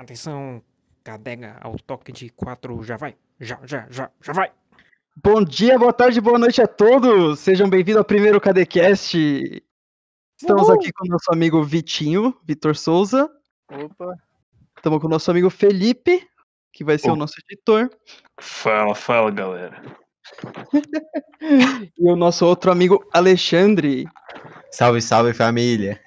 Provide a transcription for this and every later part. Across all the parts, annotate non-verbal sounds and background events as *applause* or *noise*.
Atenção, cadega ao toque de quatro, já vai, já, já, já, já vai. Bom dia, boa tarde, boa noite a todos. Sejam bem-vindos ao primeiro KDcast. Estamos Uhul. aqui com o nosso amigo Vitinho, Vitor Souza. Opa. Estamos com o nosso amigo Felipe, que vai ser o Opa. nosso editor. Fala, fala, galera. *laughs* E o nosso outro amigo Alexandre. Salve, salve família.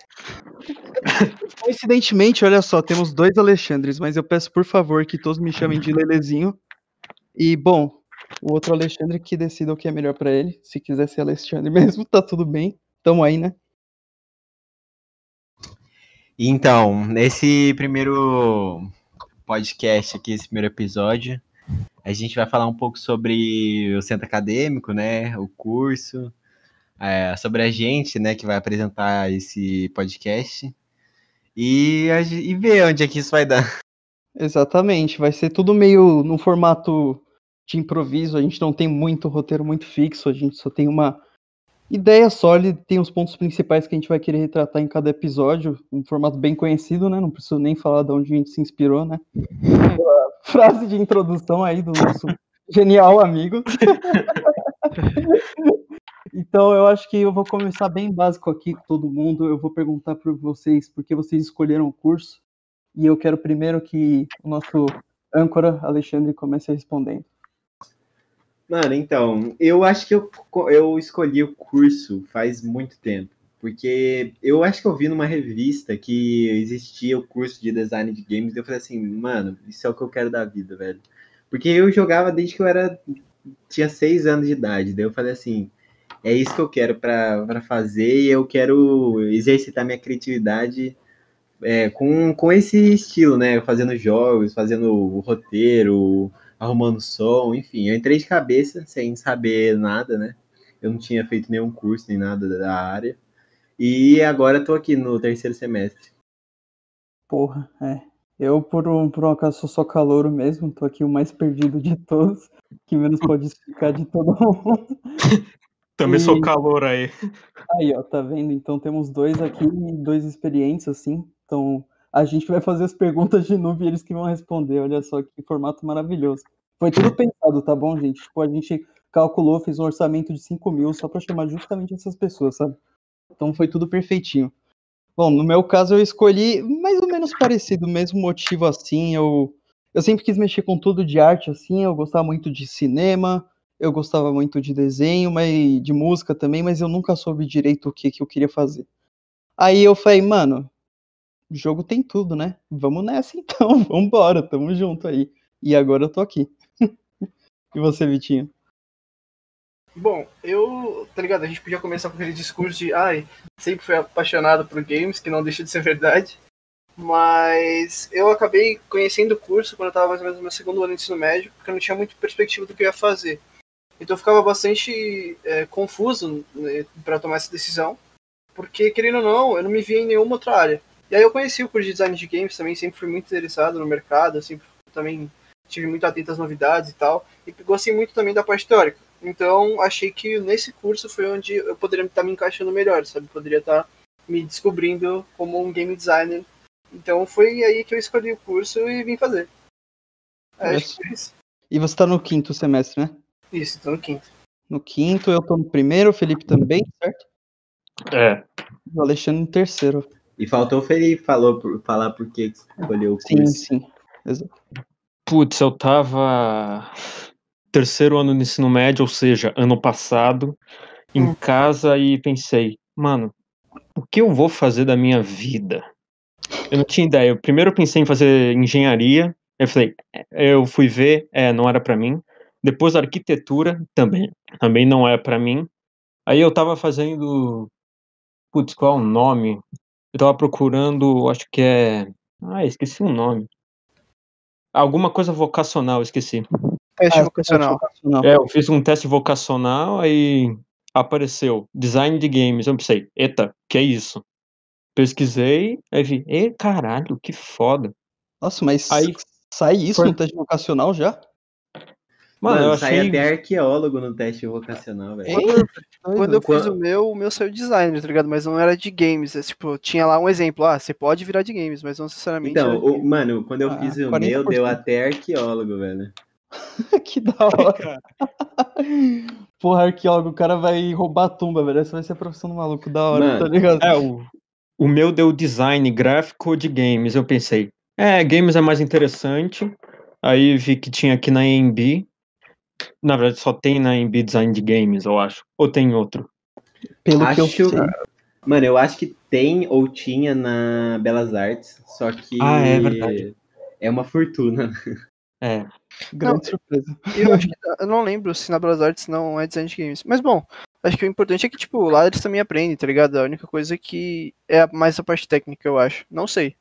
*laughs* Coincidentemente, olha só, temos dois Alexandres, mas eu peço por favor que todos me chamem de Lelezinho. E, bom, o outro Alexandre que decida o que é melhor pra ele. Se quiser ser Alexandre *laughs* mesmo, tá tudo bem. Tamo aí, né? Então, nesse primeiro podcast aqui, esse primeiro episódio, a gente vai falar um pouco sobre o centro acadêmico, né? O curso, é, sobre a gente, né, que vai apresentar esse podcast. E, e ver onde é que isso vai dar. Exatamente, vai ser tudo meio no formato de improviso, a gente não tem muito roteiro muito fixo, a gente só tem uma ideia sólida, tem os pontos principais que a gente vai querer retratar em cada episódio, um formato bem conhecido, né? Não preciso nem falar de onde a gente se inspirou, né? Frase de introdução aí do nosso genial amigo. *laughs* Então eu acho que eu vou começar bem básico aqui com todo mundo. Eu vou perguntar para vocês por que vocês escolheram o curso. E eu quero primeiro que o nosso âncora, Alexandre, comece respondendo. Mano, então, eu acho que eu, eu escolhi o curso faz muito tempo. Porque eu acho que eu vi numa revista que existia o curso de design de games, e eu falei assim, mano, isso é o que eu quero da vida, velho. Porque eu jogava desde que eu era. tinha seis anos de idade. Daí eu falei assim, é isso que eu quero pra fazer e eu quero exercitar minha criatividade é, com, com esse estilo, né? Fazendo jogos, fazendo o roteiro, arrumando som, enfim, eu entrei de cabeça sem saber nada, né? Eu não tinha feito nenhum curso nem nada da área. E agora tô aqui no terceiro semestre. Porra, é. Eu, por um, por um acaso, sou só calouro mesmo, tô aqui o mais perdido de todos, que menos pode explicar de todo mundo. *laughs* Também sou E- calor aí. Aí, ó, tá vendo? Então temos dois aqui, dois experientes, assim. Então a gente vai fazer as perguntas de novo e eles que vão responder. Olha só que formato maravilhoso. Foi tudo *laughs* pensado, tá bom, gente? Tipo, a gente calculou, fez um orçamento de 5 mil só pra chamar justamente essas pessoas, sabe? Então foi tudo perfeitinho. Bom, no meu caso eu escolhi mais ou menos parecido, mesmo motivo assim. Eu, eu sempre quis mexer com tudo de arte, assim. Eu gostava muito de cinema, eu gostava muito de desenho, mas de música também, mas eu nunca soube direito o que, que eu queria fazer. Aí eu falei, mano, jogo tem tudo, né? Vamos nessa *laughs* então, vambora, tamo junto aí. E agora eu tô aqui. *laughs* e você, Vitinho? Bom, eu, tá ligado? A gente podia começar com aquele discurso de, ai, sempre fui apaixonado por games, que não deixa de ser verdade. Mas eu acabei conhecendo o curso quando eu tava mais ou menos no meu segundo ano de ensino médio, porque eu não tinha muita perspectiva do que eu ia fazer. Então eu ficava bastante é, confuso né, para tomar essa decisão, porque, querendo ou não, eu não me via em nenhuma outra área. E aí eu conheci o curso de design de games também, sempre fui muito interessado no mercado, sempre também tive muito atento às novidades e tal, e gostei muito também da parte teórica. Então, achei que nesse curso foi onde eu poderia estar me encaixando melhor, sabe? Poderia estar me descobrindo como um game designer. Então, foi aí que eu escolhi o curso e vim fazer. É, acho que é isso. E você tá no quinto semestre, né? Isso, tô no quinto. No quinto, eu tô no primeiro, o Felipe também, certo? É. O Alexandre no terceiro. E faltou o Felipe falou por, falar por que que escolheu o Sim, curso. sim. Exato. Putz, eu tava terceiro ano do ensino médio, ou seja, ano passado, em Hum. casa e pensei, mano, o que eu vou fazer da minha vida? Eu não tinha ideia. Eu primeiro pensei em fazer engenharia, eu falei, eu fui ver, é, não era pra mim. Depois arquitetura, também, também não é pra mim. Aí eu tava fazendo, putz, qual é o nome? Eu tava procurando, acho que é, ah, esqueci o nome. Alguma coisa vocacional, esqueci. Teste Ah, vocacional. vocacional. É, eu fiz um teste vocacional aí apareceu design de games. Eu pensei, eita, que é isso? Pesquisei, aí vi, e caralho, que foda. Nossa, mas Aí- sai isso Foi- no teste vocacional já? Mano, Mano, eu sai achei. até arqueólogo no teste vocacional, velho. Quando, quando eu fiz o meu, o meu saiu designer, tá ligado? Mas não era de games. É, tipo, tinha lá um exemplo. Ah, você pode virar de games, mas não necessariamente. Então, o- mano, quando eu Ah, fiz o 40%. meu, deu até arqueólogo, velho. *laughs* que da hora. *laughs* Porra, arqueólogo, o cara vai roubar a tumba, velho. Essa vai ser a profissão do maluco da hora, Mano, tá ligado? É, o, o meu deu design gráfico de games. Eu pensei, é, games é mais interessante. Aí vi que tinha aqui na EMB. Na verdade, só tem na EMB design de games, eu acho. Ou tem outro. Pelo que eu acho- sei. Mano, eu acho que tem ou tinha na Belas Artes, só que Ah, é verdade. é uma fortuna. É. Grande surpresa. E eu acho que. Eu não lembro se na Belas Artes não é design de games. Mas bom, acho que o importante é que, tipo, lá eles também aprendem, tá ligado? A única coisa que é a- mais a parte técnica, eu acho. Não sei.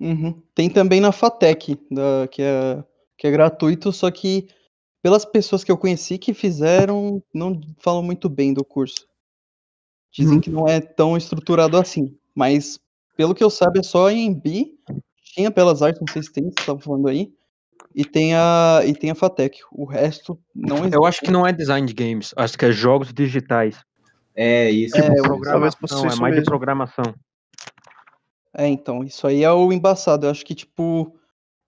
Uhum. Tem também na FATEC, da, que, é, que é gratuito, só que pelas pessoas que eu conheci que fizeram, não falam muito bem do curso. Dizem que não é tão estruturado assim. Mas, pelo que eu saiba, é só em B. Tinha Belas Artes, não sei se tem, vocês estavam falando aí. E tem a, e tem a FATEC. O resto não existe. Eu acho que não é design de games, acho que é jogos digitais. É isso. É, talvez fosse Programação, é mais de mesmo. programação. É, então, isso aí é o embaçado. Eu acho que, tipo,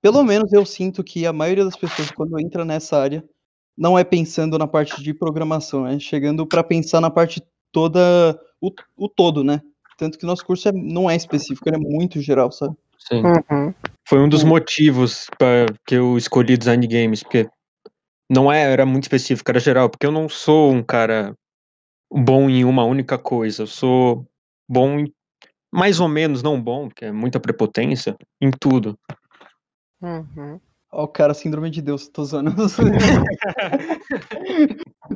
pelo menos eu sinto que a maioria das pessoas, quando entra nessa área, não é pensando na parte de programação, é chegando para pensar na parte toda, o, o todo, né? Tanto que nosso curso é- não é específico, ele é muito geral, sabe? Sim. Uhum. Foi um dos Hum. motivos pra, que eu escolhi design de games, porque não é, era muito específico, era geral, porque eu não sou um cara bom em uma única coisa, eu sou bom em, mais ou menos, não bom, porque é muita prepotência, em tudo. Uhum. Ó, o cara, síndrome de Deus, tô zoando. *laughs*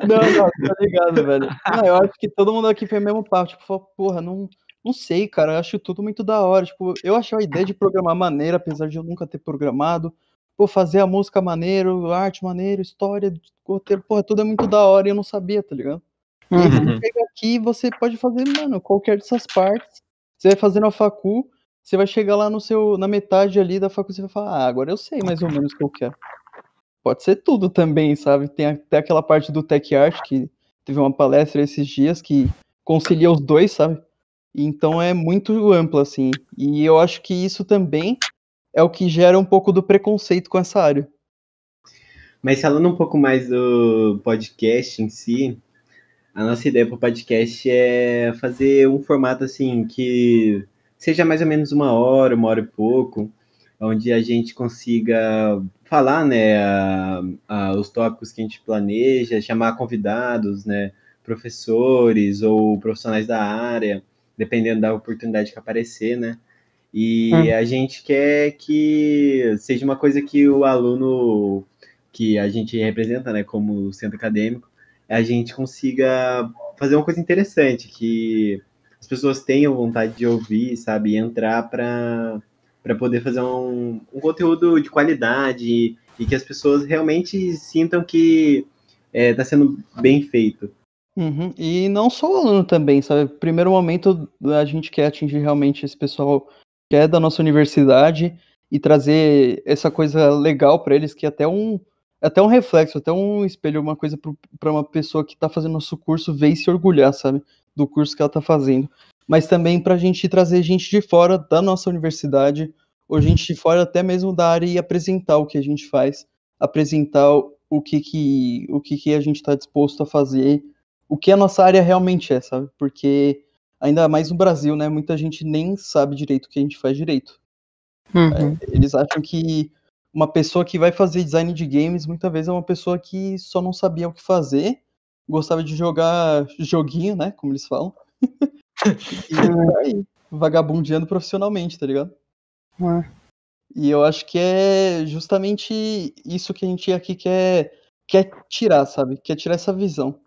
não, não, tá ligado, velho. Não, eu acho que todo mundo aqui foi o mesmo papo. Tipo, falou, porra, não, não sei, cara. Eu acho tudo muito da hora. Tipo, eu achei a ideia de programar maneira, apesar de eu nunca ter programado. Pô, fazer a música maneiro, arte maneiro, história, roteiro, porra, tudo é muito da hora e eu não sabia, tá ligado? E aí Uhum. você chega aqui e você pode fazer, mano, qualquer dessas partes. Você vai fazendo a facu, você vai chegar lá no seu, na metade ali da facu, você vai falar, ah, agora eu sei mais ou menos o que eu quero. Pode ser tudo também, sabe? Tem até aquela parte do Tech Art, que teve uma palestra esses dias que concilia os dois, sabe? E Então é muito amplo, assim. E eu acho que isso também é o que gera um pouco do preconceito com essa área. Mas falando um pouco mais do podcast em si, a nossa ideia para o podcast é fazer um formato assim que seja mais ou menos uma hora, uma hora e pouco, onde a gente consiga falar, né, a- a- os tópicos que a gente planeja, chamar convidados, né, professores ou profissionais da área, dependendo da oportunidade que aparecer, né. E Hum. a gente quer que seja uma coisa que o aluno que a gente representa, né, como centro acadêmico, a gente consiga fazer uma coisa interessante, que as pessoas tenham vontade de ouvir, sabe, e entrar para para poder fazer um, um conteúdo de qualidade e que as pessoas realmente sintam que está sendo bem feito. Uhum. E não só o aluno também, sabe? Primeiro momento, a gente quer atingir realmente esse pessoal que é da nossa universidade e trazer essa coisa legal para eles, que é até um, até um reflexo, até um espelho, uma coisa para uma pessoa que está fazendo nosso curso ver e se orgulhar, sabe? Do curso que ela está fazendo. Mas também para a gente trazer gente de fora da nossa universidade, ou gente de fora até mesmo da área e apresentar o que a gente faz, apresentar o que, que, o que, que a gente está disposto a fazer o que a nossa área realmente é, sabe? Porque ainda mais no Brasil, né? Muita gente nem sabe direito o que a gente faz direito. Uhum. Eles acham que uma pessoa que vai fazer design de games muitas vezes é uma pessoa que só não sabia o que fazer, gostava de jogar joguinho, né? Como eles falam. *laughs* e tá aí, vagabundeando profissionalmente, tá ligado? É. E eu acho que é justamente isso que a gente aqui quer, quer tirar, sabe? Quer tirar essa visão.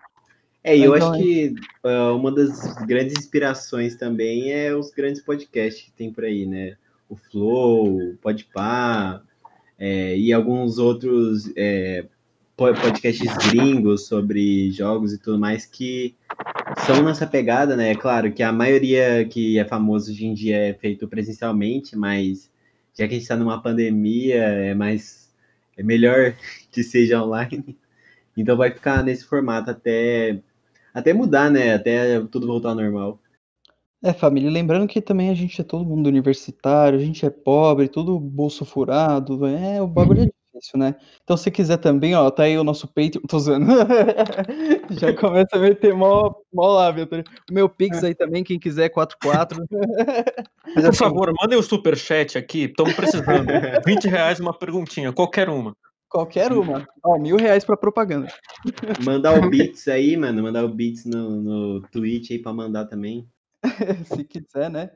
É, e eu Então, acho que uh, uma das grandes inspirações também é os grandes podcasts que tem por aí, né? O Flow, o Podpah, é, e alguns outros é, po- podcasts gringos sobre jogos e tudo mais que são nessa pegada, né? É claro que a maioria que é famoso hoje em dia é feito presencialmente, mas já que a gente está numa pandemia, é mais é melhor *laughs* que seja online. Então vai ficar nesse formato até, até mudar, né? Até tudo voltar ao normal. É, família, lembrando que também a gente é todo mundo universitário, a gente é pobre, tudo bolso furado, é, o bagulho é difícil, né? Então, se quiser também, ó, tá aí o nosso Patreon, tô zoando. *laughs* Já começa a meter mó, mó lábio. tá? O meu Pix aí também, quem quiser, 44. Mas Por assim, favor, mandem o superchat aqui, estamos precisando. *laughs* 20 reais uma perguntinha, qualquer uma. Qualquer uma. Ó, mil reais pra propaganda. Mandar o Beats aí, mano. Mandar o Beats no, no Twitch aí pra mandar também. *laughs* se quiser, né?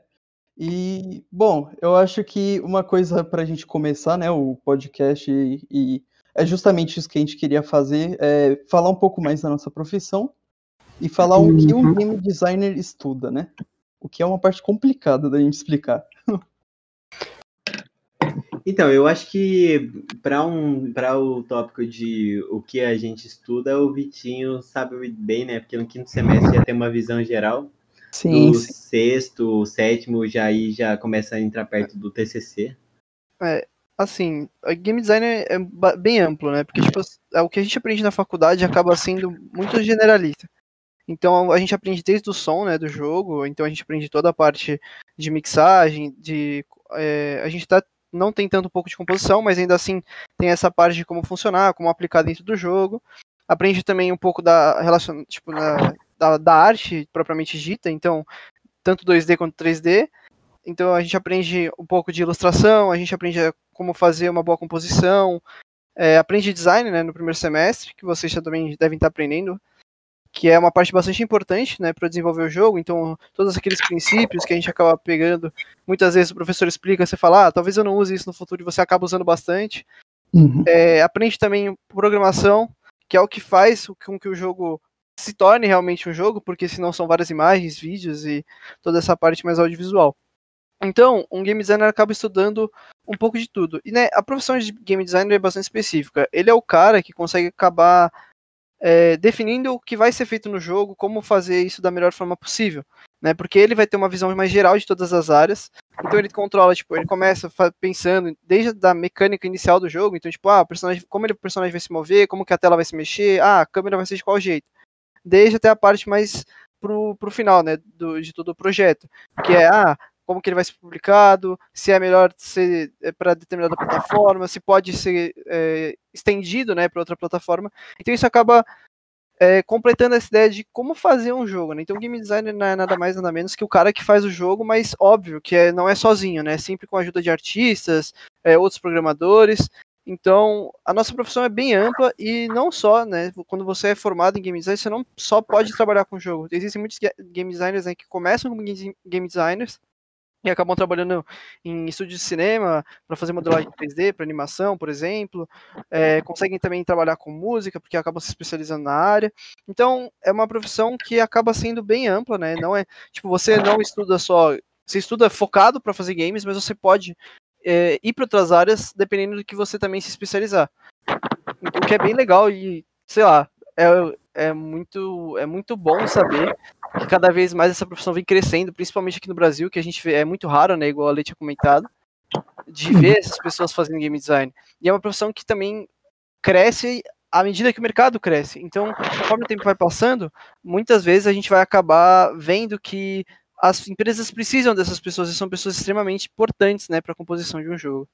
E, bom, eu acho que uma coisa para a gente começar, né, o podcast, e, e é justamente isso que a gente queria fazer, é falar um pouco mais da nossa profissão e falar o que um game designer estuda, né? O que é uma parte complicada da gente explicar. *laughs* Então, eu acho que para um, o tópico de o que a gente estuda, o Vitinho sabe bem, né? Porque no quinto semestre já tem uma visão geral. Sim, Do sexto, sétimo, já aí já começa a entrar perto do TCC. assim, a game design é ba- bem amplo, né? Porque, tipo, é o que a gente aprende na faculdade acaba sendo muito generalista. Então, a gente aprende desde o som, né, do jogo, então a gente aprende toda a parte de mixagem, de... é, a gente tá, não tem tanto um pouco de composição, mas ainda assim tem essa parte de como funcionar, como aplicar dentro do jogo. Aprende também um pouco da relação, tipo, da, da, da arte propriamente dita, então, tanto 2D quanto 3D. Então a gente aprende um pouco de ilustração, a gente aprende como fazer uma boa composição, é, aprende design né, no primeiro semestre, que vocês já também devem estar aprendendo, que é uma parte bastante importante né, para desenvolver o jogo. Então, todos aqueles princípios que a gente acaba pegando, muitas vezes o professor explica, você fala, ah, talvez eu não use isso no futuro, e você acaba usando bastante. Uhum. É, aprende também programação, que é o que faz com que o jogo se torne realmente um jogo, porque senão são várias imagens, vídeos e toda essa parte mais audiovisual. Então, um game designer acaba estudando um pouco de tudo. E né, a profissão de game designer é bastante específica. Ele é o cara que consegue acabar é, definindo o que vai ser feito no jogo, como fazer isso da melhor forma possível. Né, porque ele vai ter uma visão mais geral de todas as áreas. Então ele controla, tipo, ele começa pensando desde a mecânica inicial do jogo. Então, tipo, ah, personagem, como ele, o personagem vai se mover, como que a tela vai se mexer, ah, a câmera vai ser de qual jeito. Desde até a parte mais pro, pro final, né, do, de todo o projeto. Que é, ah, como que ele vai ser publicado, se é melhor ser para determinada plataforma, se pode ser é, estendido né, para outra plataforma. Então isso acaba é, completando essa ideia de como fazer um jogo. Né? Então game designer não é nada mais nada menos que o cara que faz o jogo, mas óbvio que é, não é sozinho, né? sempre com a ajuda de artistas, é, outros programadores. Então, a nossa profissão é bem ampla e não só, né? Quando você é formado em game design, você não só pode trabalhar com jogo. Existem muitos ga- game designers né, que começam como game designers e acabam trabalhando em estúdios de cinema para fazer modelagem 3D, para animação, por exemplo. É, conseguem também trabalhar com música, porque acabam se especializando na área. Então, é uma profissão que acaba sendo bem ampla, né? Não é tipo você não estuda só, você estuda focado para fazer games, mas você pode é, ir para outras áreas dependendo do que você também se especializar. O que é bem legal e sei lá, é, é muito é muito bom saber que cada vez mais essa profissão vem crescendo, principalmente aqui no Brasil, que a gente vê, é muito raro, né, igual a Lei tinha comentado, de ver essas pessoas fazendo game design. E é uma profissão que também cresce à medida que o mercado cresce. Então, conforme o tempo vai passando, muitas vezes a gente vai acabar vendo que as empresas precisam dessas pessoas e são pessoas extremamente importantes, né, para a composição de um jogo.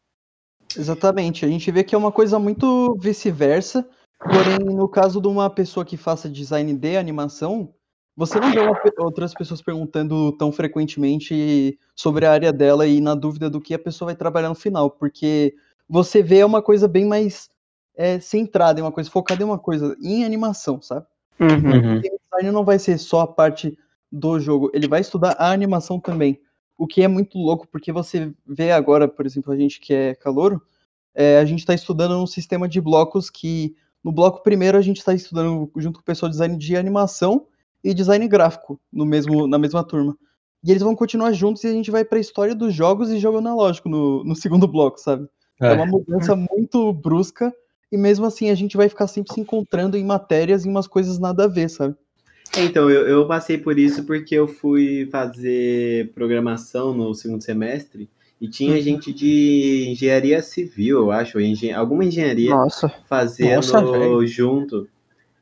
Exatamente. A gente vê que é uma coisa muito vice-versa. Porém, no caso de uma pessoa que faça design de animação, você não vê uma outras pessoas perguntando tão frequentemente sobre a área dela e na dúvida do que a pessoa vai trabalhar no final, porque você vê uma coisa bem mais é, centrada, em uma coisa focada em uma coisa, em animação, sabe? Uhum. O design não vai ser só a parte do jogo, ele vai estudar a animação também. O que é muito louco, porque você vê agora, por exemplo, a gente que é calouro, é, a gente está estudando um sistema de blocos que, no bloco primeiro, a gente está estudando junto com o pessoal de design de animação e design gráfico no mesmo, na mesma turma. E eles vão continuar juntos e a gente vai para a história dos jogos e jogo analógico no, no segundo bloco, sabe? É. uma mudança muito brusca e mesmo assim a gente vai ficar sempre se encontrando em matérias e umas coisas nada a ver, sabe? Então, eu, eu passei por isso porque eu fui fazer programação no segundo semestre e tinha gente de engenharia civil, eu acho, ou engen alguma engenharia Nossa. fazendo Nossa, junto.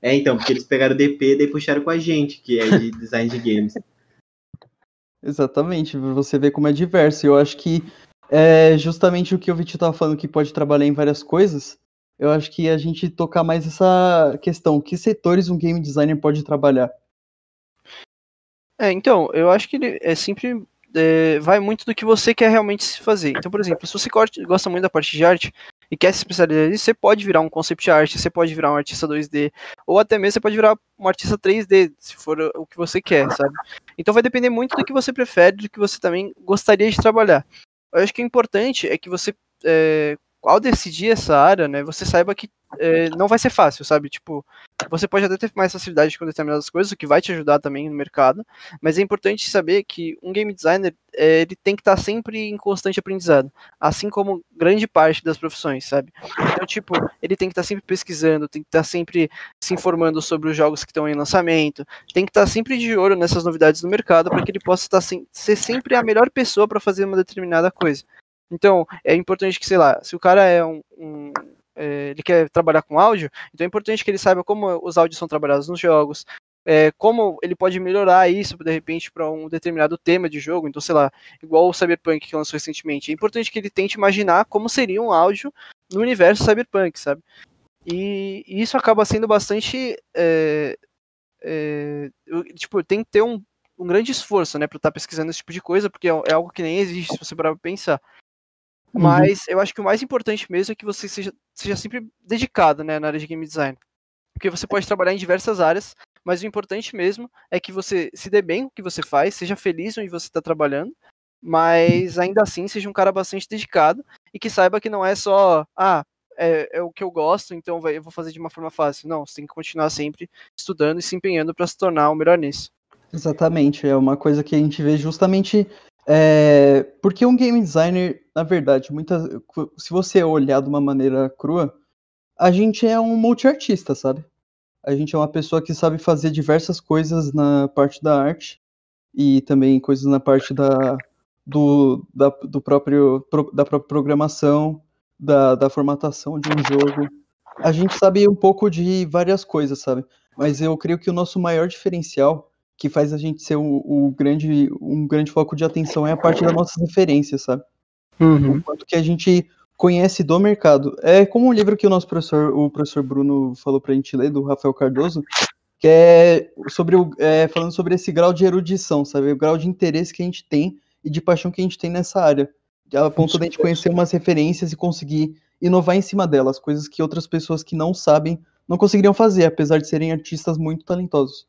É, então, porque eles pegaram o DP e puxaram com a gente, que é de design de games. *laughs* Exatamente, você vê como é diverso. Eu acho que é justamente o que o Vitinho estava falando, que pode trabalhar em várias coisas. Eu acho que a gente tocar mais essa questão, que setores um game designer pode trabalhar? É, então, eu acho que ele é sempre é, vai muito do que você quer realmente fazer. Então, por exemplo, se você gosta muito da parte de arte e quer se especializar nisso, você pode virar um concept art, você pode virar um artista 2D, ou até mesmo você pode virar um artista 3D, se for o que você quer, sabe? Então vai depender muito do que você prefere, do que você também gostaria de trabalhar. Eu acho que o importante é que você é, ao decidir essa área, né, você saiba que é, não vai ser fácil, sabe? Tipo, você pode até ter mais facilidade com determinadas coisas, o que vai te ajudar também no mercado, mas é importante saber que um game designer é, ele tem que estar sempre em constante aprendizado, assim como grande parte das profissões, sabe? Então, tipo, ele tem que estar sempre pesquisando, tem que estar sempre se informando sobre os jogos que estão em lançamento, tem que estar sempre de olho nessas novidades do mercado para que ele possa estar ser sempre a melhor pessoa para fazer uma determinada coisa. Então, é importante que, sei lá, se o cara é um, um ele quer trabalhar com áudio, então é importante que ele saiba como os áudios são trabalhados nos jogos, é, como ele pode melhorar isso, de repente, para um determinado tema de jogo. Então, sei lá, igual o Cyberpunk que lançou recentemente. É importante que ele tente imaginar como seria um áudio no universo Cyberpunk, sabe? E, e isso acaba sendo bastante. É, é, tipo, tem que ter um, um grande esforço, né, para estar tá pesquisando esse tipo de coisa, porque é, é algo que nem existe se você parar pra pensar. Uhum. Mas uhum. eu acho que o mais importante mesmo é que você seja, seja sempre dedicado né, na área de game design. Porque você pode trabalhar em diversas áreas, mas o importante mesmo é que você se dê bem com o que você faz, seja feliz onde você está trabalhando, mas ainda assim seja um cara bastante dedicado e que saiba que não é só, ah, é, é o que eu gosto, então vai, eu vou fazer de uma forma fácil. Não, você tem que continuar sempre estudando e se empenhando para se tornar o melhor nisso. Exatamente, é uma coisa que a gente vê justamente é, porque um game designer, na verdade, muitas, se você olhar de uma maneira crua, a gente é um multiartista, sabe? A gente é uma pessoa que sabe fazer diversas coisas na parte da arte e também coisas na parte da, do, da, do próprio, da própria programação, da, da formatação de um jogo. A gente sabe um pouco de várias coisas, sabe? Mas eu creio que o nosso maior diferencial que faz a gente ser o, o, grande, um grande foco de atenção é a parte das nossas referências, sabe? Uhum. O quanto que a gente conhece do mercado. É como um livro que o nosso professor, o professor Bruno falou pra gente ler, do Rafael Cardoso, que é sobre o, é, falando sobre esse grau de erudição, sabe? O grau de interesse que a gente tem e de paixão que a gente tem nessa área. A ponto de a gente conhecer umas referências e conseguir inovar em cima delas, coisas que outras pessoas que não sabem não conseguiriam fazer, apesar de serem artistas muito talentosos.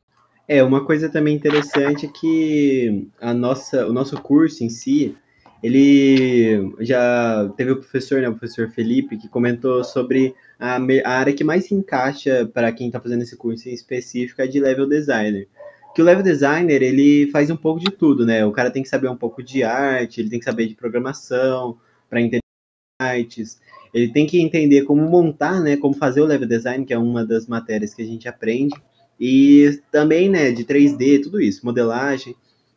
É, uma coisa também interessante é que a nossa, o nosso curso em si, ele já teve o professor, né, o professor Felipe, que comentou sobre a, a área que mais se encaixa para quem está fazendo esse curso em específico é de level designer. Que o level designer, ele faz um pouco de tudo, né? O cara tem que saber um pouco de arte, ele tem que saber de programação, para entender artes, ele tem que entender como montar, né, como fazer o level design, que é uma das matérias que a gente aprende. E também, né, de 3D, tudo isso, modelagem,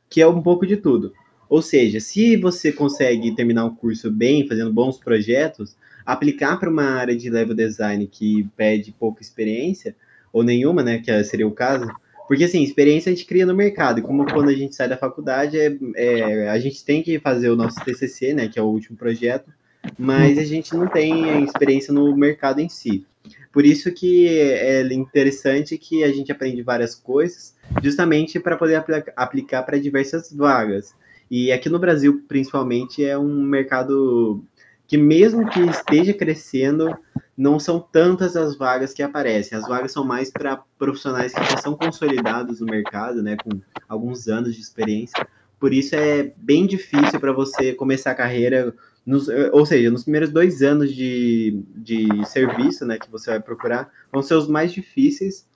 que é um pouco de tudo. Ou seja, se você consegue terminar o curso bem, fazendo bons projetos, aplicar para uma área de level design que pede pouca experiência, ou nenhuma, né, que seria o caso, porque assim, experiência a gente cria no mercado, e como quando a gente sai da faculdade, é, é, a gente tem que fazer o nosso TCC, né, que é o último projeto, mas a gente não tem experiência no mercado em si. Por isso que é interessante que a gente aprende várias coisas, justamente para poder aplicar para diversas vagas. E aqui no Brasil, principalmente, é um mercado que mesmo que esteja crescendo, não são tantas as vagas que aparecem. As vagas são mais para profissionais que já são consolidados no mercado, né, com alguns anos de experiência. Por isso é bem difícil para você começar a carreira nos, eh, ou seja, nos primeiros dois anos de, de serviço, né, que você vai procurar, vão ser os mais difíceis.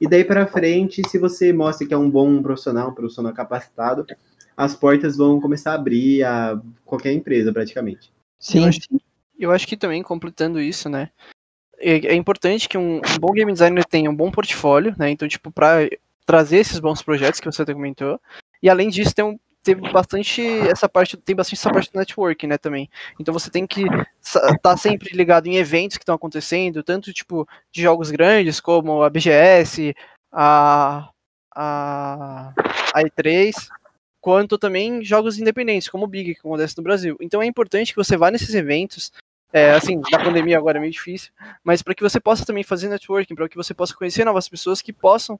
E daí para frente, se você mostra que é um bom profissional, um profissional capacitado, as portas vão começar a abrir a qualquer empresa, praticamente. Sim. Eu acho, eu acho que também, completando isso, né, é, é importante que um, um, bom game designer tenha um bom portfólio, né, então, tipo, para trazer esses bons projetos que você comentou, e além disso, ter um teve bastante essa parte, tem bastante essa parte do networking, né, também. Então você tem que estar tá sempre ligado em eventos que estão acontecendo, tanto tipo de jogos grandes como a BGS, a a, a E3, quanto também jogos independentes, como o Big, que acontece no Brasil. Então é importante que você vá nesses eventos, é, assim, na pandemia agora é meio difícil, mas para que você possa também fazer networking, para que você possa conhecer novas pessoas que possam,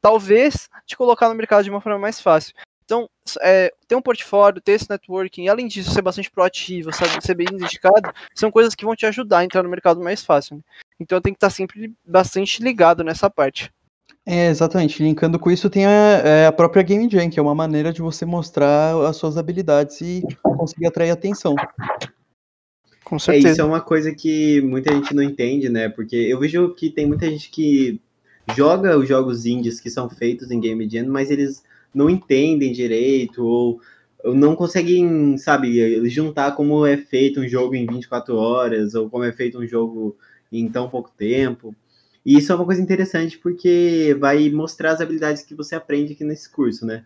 talvez, te colocar no mercado de uma forma mais fácil. Então, é, ter um portfólio, ter esse networking, e além disso, ser bastante proativo, sabe, ser bem dedicado, são coisas que vão te ajudar a entrar no mercado mais fácil. Né? Então, tem que estar sempre bastante ligado nessa parte. É, exatamente. Linkando com isso, tem a, é, a própria Game Jam, que é uma maneira de você mostrar as suas habilidades e conseguir atrair atenção. Com certeza. É, isso é uma coisa que muita gente não entende, né? Porque eu vejo que tem muita gente que joga os jogos indies que são feitos em Game Jam, mas eles não entendem direito ou, não conseguem, sabe, juntar como é feito um jogo em 24 horas ou como é feito um jogo em tão pouco tempo. E isso é uma coisa interessante porque vai mostrar as habilidades que você aprende aqui nesse curso, né?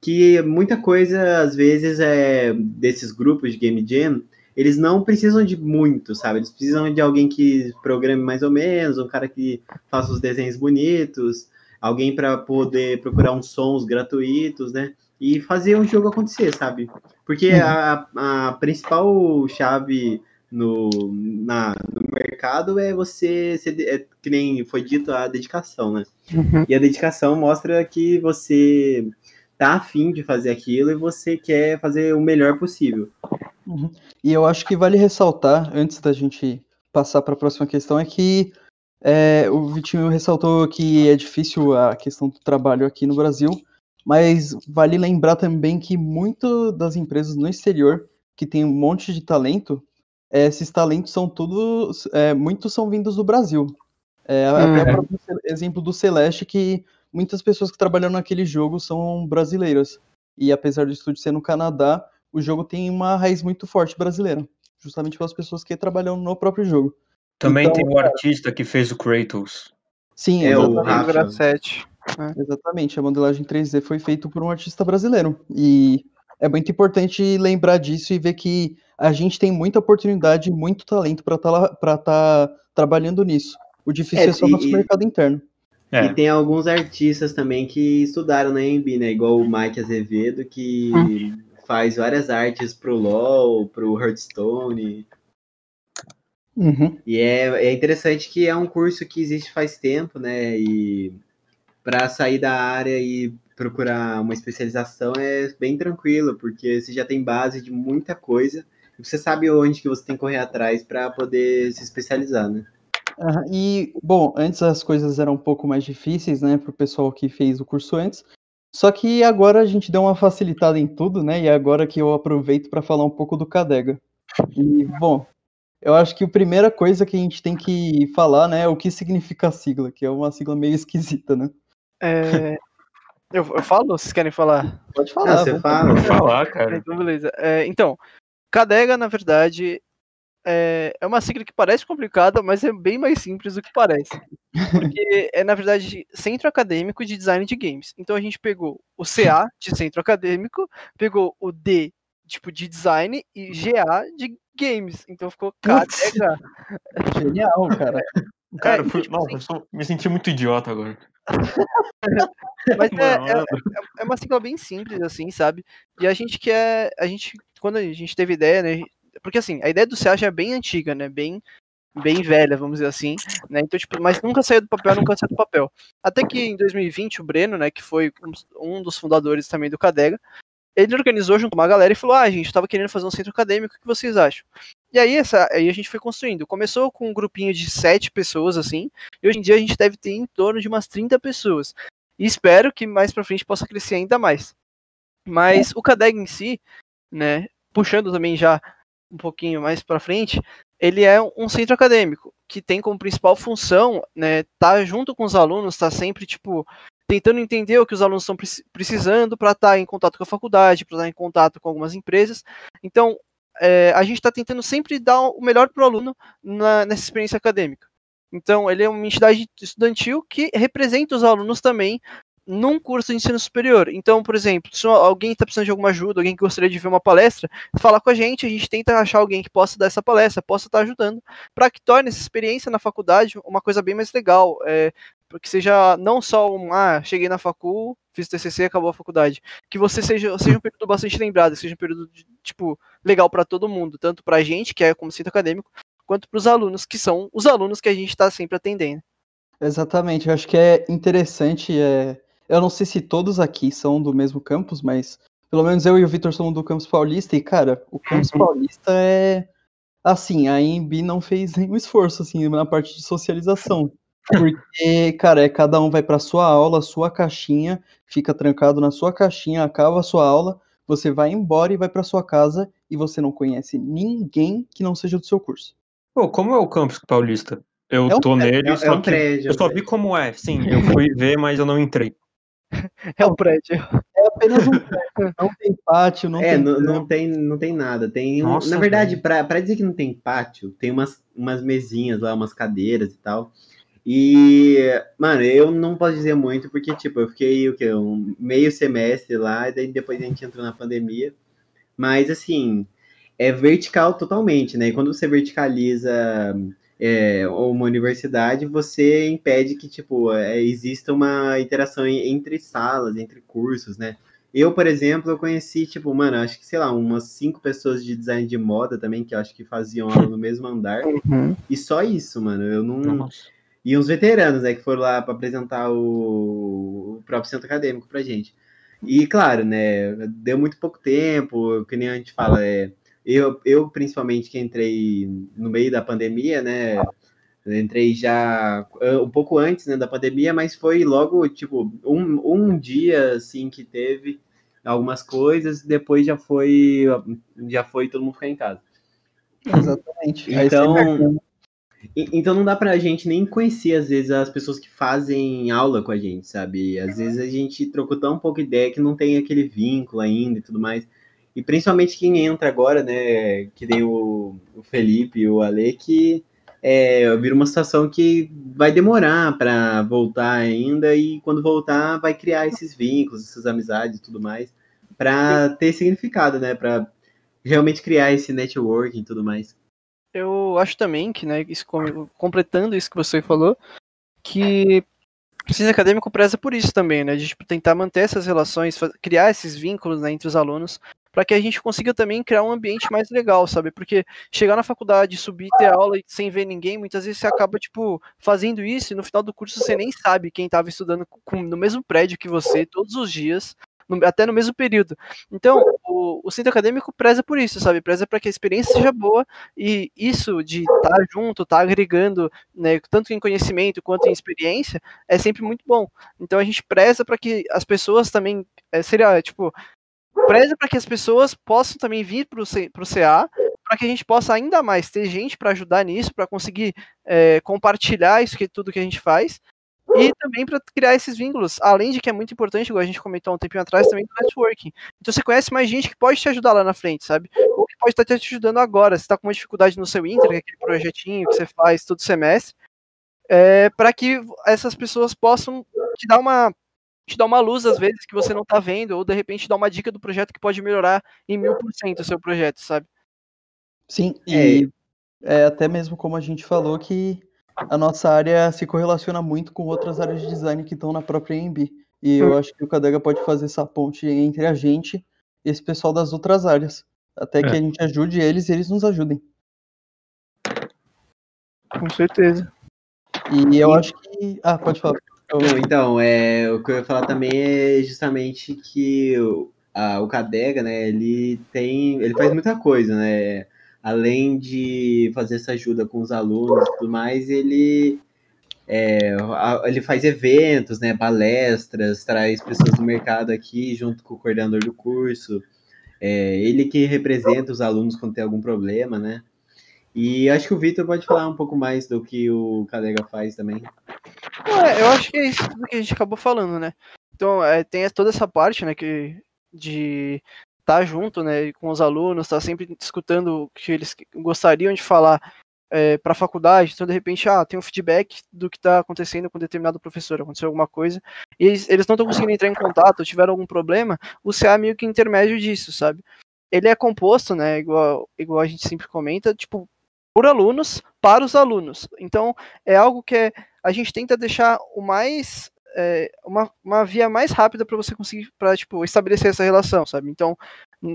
Que muita coisa, às vezes, é desses grupos de Game Jam, eles não precisam de muito, sabe? Eles precisam de alguém que programe mais ou menos, um cara que faça os desenhos bonitos, alguém para poder procurar uns sons gratuitos, né? E fazer o jogo acontecer, sabe? Porque uhum. a, a principal chave no, na, no mercado é você ser, é, que nem foi dito a dedicação, né? Uhum. E a dedicação mostra que você tá afim de fazer aquilo e você quer fazer o melhor possível. Uhum. E eu acho que vale ressaltar, antes da gente passar para a próxima questão, é que é, o Vitinho ressaltou que é difícil a questão do trabalho aqui no Brasil, mas vale lembrar também que muito das empresas no exterior que tem um monte de talento esses talentos são todos, é, muitos são vindos do Brasil. É, hum. Até o exemplo do Celeste, que muitas pessoas que trabalham naquele jogo são brasileiras. E apesar do estúdio ser no Canadá, o jogo tem uma raiz muito forte brasileira. Justamente pelas pessoas que trabalham no próprio jogo. Também então, tem o artista que fez o Kratos. Sim, é o Rafa. 7. É. Exatamente, a modelagem 3D foi feita por um artista brasileiro. E é muito importante lembrar disso e ver que a gente tem muita oportunidade, muito talento para estar tá, tá trabalhando nisso. O difícil é, é só o nosso mercado interno. É. E tem alguns artistas também que estudaram na EMB, né? Igual o Mike Azevedo, que hum. faz várias artes pro LoL, pro Hearthstone. Uhum. E é, é interessante que é um curso que existe faz tempo, né? E para sair da área e procurar uma especialização é bem tranquilo, porque você já tem base de muita coisa você sabe onde que você tem que correr atrás para poder se especializar, né? Uhum. E, bom, antes as coisas eram um pouco mais difíceis, né, para o pessoal que fez o curso antes. Só que agora a gente deu uma facilitada em tudo, né? E agora que eu aproveito para falar um pouco do Cadega. E, bom, eu acho que a primeira coisa que a gente tem que falar, né, é o que significa a sigla, que é uma sigla meio esquisita, né? É... Eu, eu falo? Vocês querem falar? Pode falar. você fala. Pode falar, cara. Então, beleza. É, então, Cadega, na verdade, é, é uma sigla que parece complicada, mas é bem mais simples do que parece. Porque é, na verdade, Centro Acadêmico de Design de Games. Então a gente pegou o CA de Centro Acadêmico, pegou o D, tipo, de Design e GA de Games. Então ficou *laughs* Cadega. Genial, cara. *laughs* Cara, é, tipo, não, assim, eu me senti muito idiota agora. *laughs* Mas é, é, é, é, uma sigla bem simples, assim, sabe? E a gente quer. A gente quando a gente teve ideia, né? Porque assim, a ideia do já é bem antiga, né? Bem, bem velha, vamos dizer assim, né? Então, tipo, mas nunca saiu do papel, nunca saiu do papel. Até que em 2020, o Breno, né, que foi um dos fundadores também do Cadega, ele organizou junto com uma galera e falou: Ah, gente, tava querendo fazer um centro acadêmico, o que vocês acham? E aí, essa, aí a gente foi construindo. Começou com um grupinho de sete pessoas, assim, e hoje em dia a gente deve ter em torno de umas 30 pessoas. E espero que mais pra frente possa crescer ainda mais. Mas o Cadeg em si, né, puxando também já um pouquinho mais para frente, ele é um centro acadêmico que tem como principal função, né, tá junto com os alunos, tá sempre tipo tentando entender o que os alunos estão precisando para estar tá em contato com a faculdade, para estar tá em contato com algumas empresas. Então, é, a gente está tentando sempre dar o melhor para o aluno na, nessa experiência acadêmica. Então, ele é uma entidade estudantil que representa os alunos também num curso de ensino superior. Então, por exemplo, se alguém está precisando de alguma ajuda, alguém que gostaria de ver uma palestra, fala com a gente, a gente tenta achar alguém que possa dar essa palestra, possa estar ajudando, para que torne essa experiência na faculdade uma coisa bem mais legal. É, que seja não só um, ah, cheguei na facul, fiz TCC, acabou a faculdade. Que você seja, seja um período bastante lembrado, seja um período, de, tipo, legal para todo mundo, tanto para a gente, que é como centro acadêmico, quanto para os alunos, que são os alunos que a gente está sempre atendendo. Exatamente, eu acho que é interessante. É... Eu não sei se todos aqui são do mesmo campus, mas pelo menos eu e o Vitor somos do campus paulista, e, cara, o campus uhum. paulista é. Assim, a IMB não fez nenhum esforço, assim, na parte de socialização. Porque, cara, é cada um vai para sua aula, sua caixinha, fica trancado na sua caixinha, acaba a sua aula, você vai embora e vai para sua casa e você não conhece ninguém que não seja do seu curso. Pô, como é o campus paulista? Eu é um tô prédio, nele, é, só é um prédio, eu só vi como é, sim, eu fui ver, mas eu não entrei. *laughs* É um prédio. É apenas um prédio. Não tem pátio, não é, tem. Não, não, tem, não tem nada. Tem um, Nossa, na verdade, para dizer que não tem pátio, tem umas, umas mesinhas lá, umas cadeiras e tal. E, mano, eu não posso dizer muito, porque, tipo, eu fiquei o quê? Um meio semestre lá, e daí depois a gente entrou na pandemia. Mas, assim, é vertical totalmente, né? E quando você verticaliza é, uma universidade, você impede que, tipo, é, exista uma interação entre salas, entre cursos, né? Eu, por exemplo, eu conheci, tipo, mano, acho que, sei lá, umas cinco pessoas de design de moda também, que eu acho que faziam aula no mesmo andar. Uhum. E só isso, mano. Eu não. Nossa. E uns veteranos, né, que foram lá para apresentar o, o, próprio centro acadêmico pra gente. E, claro, né, deu muito pouco tempo, que nem a gente fala, é, eu, eu principalmente que entrei no meio da pandemia, né, entrei já um pouco antes, né, da pandemia, mas foi logo, tipo, um, um dia, assim, que teve algumas coisas, depois já foi, já foi todo mundo ficar em casa. Exatamente. Então, então não dá pra gente nem conhecer, às vezes, as pessoas que fazem aula com a gente, sabe? Às vezes a gente trocou tão pouco ideia que não tem aquele vínculo ainda e tudo mais. E principalmente quem entra agora, né? Que tem o, o Felipe e o Ale, que é, vira uma situação que vai demorar para voltar ainda, e quando voltar, vai criar esses vínculos, essas amizades e tudo mais, para ter significado, né? Para realmente criar esse networking e tudo mais eu acho também que, né, isso, completando isso que você falou, que o ciência acadêmico preza por isso também, né, de tipo, tentar manter essas relações, criar esses vínculos né, entre os alunos, para que a gente consiga também criar um ambiente mais legal, sabe? Porque chegar na faculdade, subir, ter aula sem ver ninguém, muitas vezes você acaba, tipo, fazendo isso e no final do curso você nem sabe quem estava estudando no mesmo prédio que você todos os dias, no, até no mesmo período. Então, o, o, centro acadêmico preza por isso, sabe? Preza para que a experiência seja boa e isso de estar tá junto, estar tá agregando, né, tanto em conhecimento quanto em experiência, é sempre muito bom. Então, a gente preza para que as pessoas também, é, seria, tipo, preza para que as pessoas possam também vir para o CA, para que a gente possa ainda mais ter gente para ajudar nisso, para conseguir é, compartilhar isso que tudo que a gente faz e também para criar esses vínculos, além de que é muito importante, igual a gente comentou um tempinho atrás, também do networking. Então você conhece mais gente que pode te ajudar lá na frente, sabe? Ou que pode estar te ajudando agora. Você está com uma dificuldade no seu Inter, é aquele projetinho que você faz todo semestre, é, para que essas pessoas possam te dar uma te dar uma luz às vezes que você não está vendo, ou de repente dar uma dica do projeto que pode melhorar em mil por cento o seu projeto, sabe? Sim, e é. é até mesmo como a gente falou que a nossa área se correlaciona muito com outras áreas de design que estão na própria EMB. E eu hum. acho que o Cadega pode fazer essa ponte entre a gente e esse pessoal das outras áreas. Até que é. a gente ajude eles e eles nos ajudem. Com certeza. E eu acho que. Ah, pode falar. então, é, o que eu ia falar também é justamente que o, a, o Cadega, né, ele tem. Ele faz muita coisa, né? Além de fazer essa ajuda com os alunos e tudo mais, ele, é, ele faz eventos, né, palestras, traz pessoas do mercado aqui junto com o coordenador do curso. É, ele que representa os alunos quando tem algum problema, né? E acho que o Vitor pode falar um pouco mais do que o Calega faz também. É, eu acho que é isso que a gente acabou falando, né? Então, é, tem toda essa parte, né, que, de tá junto, né, com os alunos, tá sempre escutando o que eles gostariam de falar é, para a faculdade, então de repente, ah, tem um feedback do que está acontecendo com determinado professor, aconteceu alguma coisa, e eles, eles não estão conseguindo entrar em contato, tiveram algum problema, o CA é meio que intermédio disso, sabe? Ele é composto, né, igual, igual a gente sempre comenta, tipo, por alunos, para os alunos. Então, é algo que é, a gente tenta deixar o mais é, uma, uma via mais rápida para você conseguir para tipo estabelecer essa relação, sabe? Então,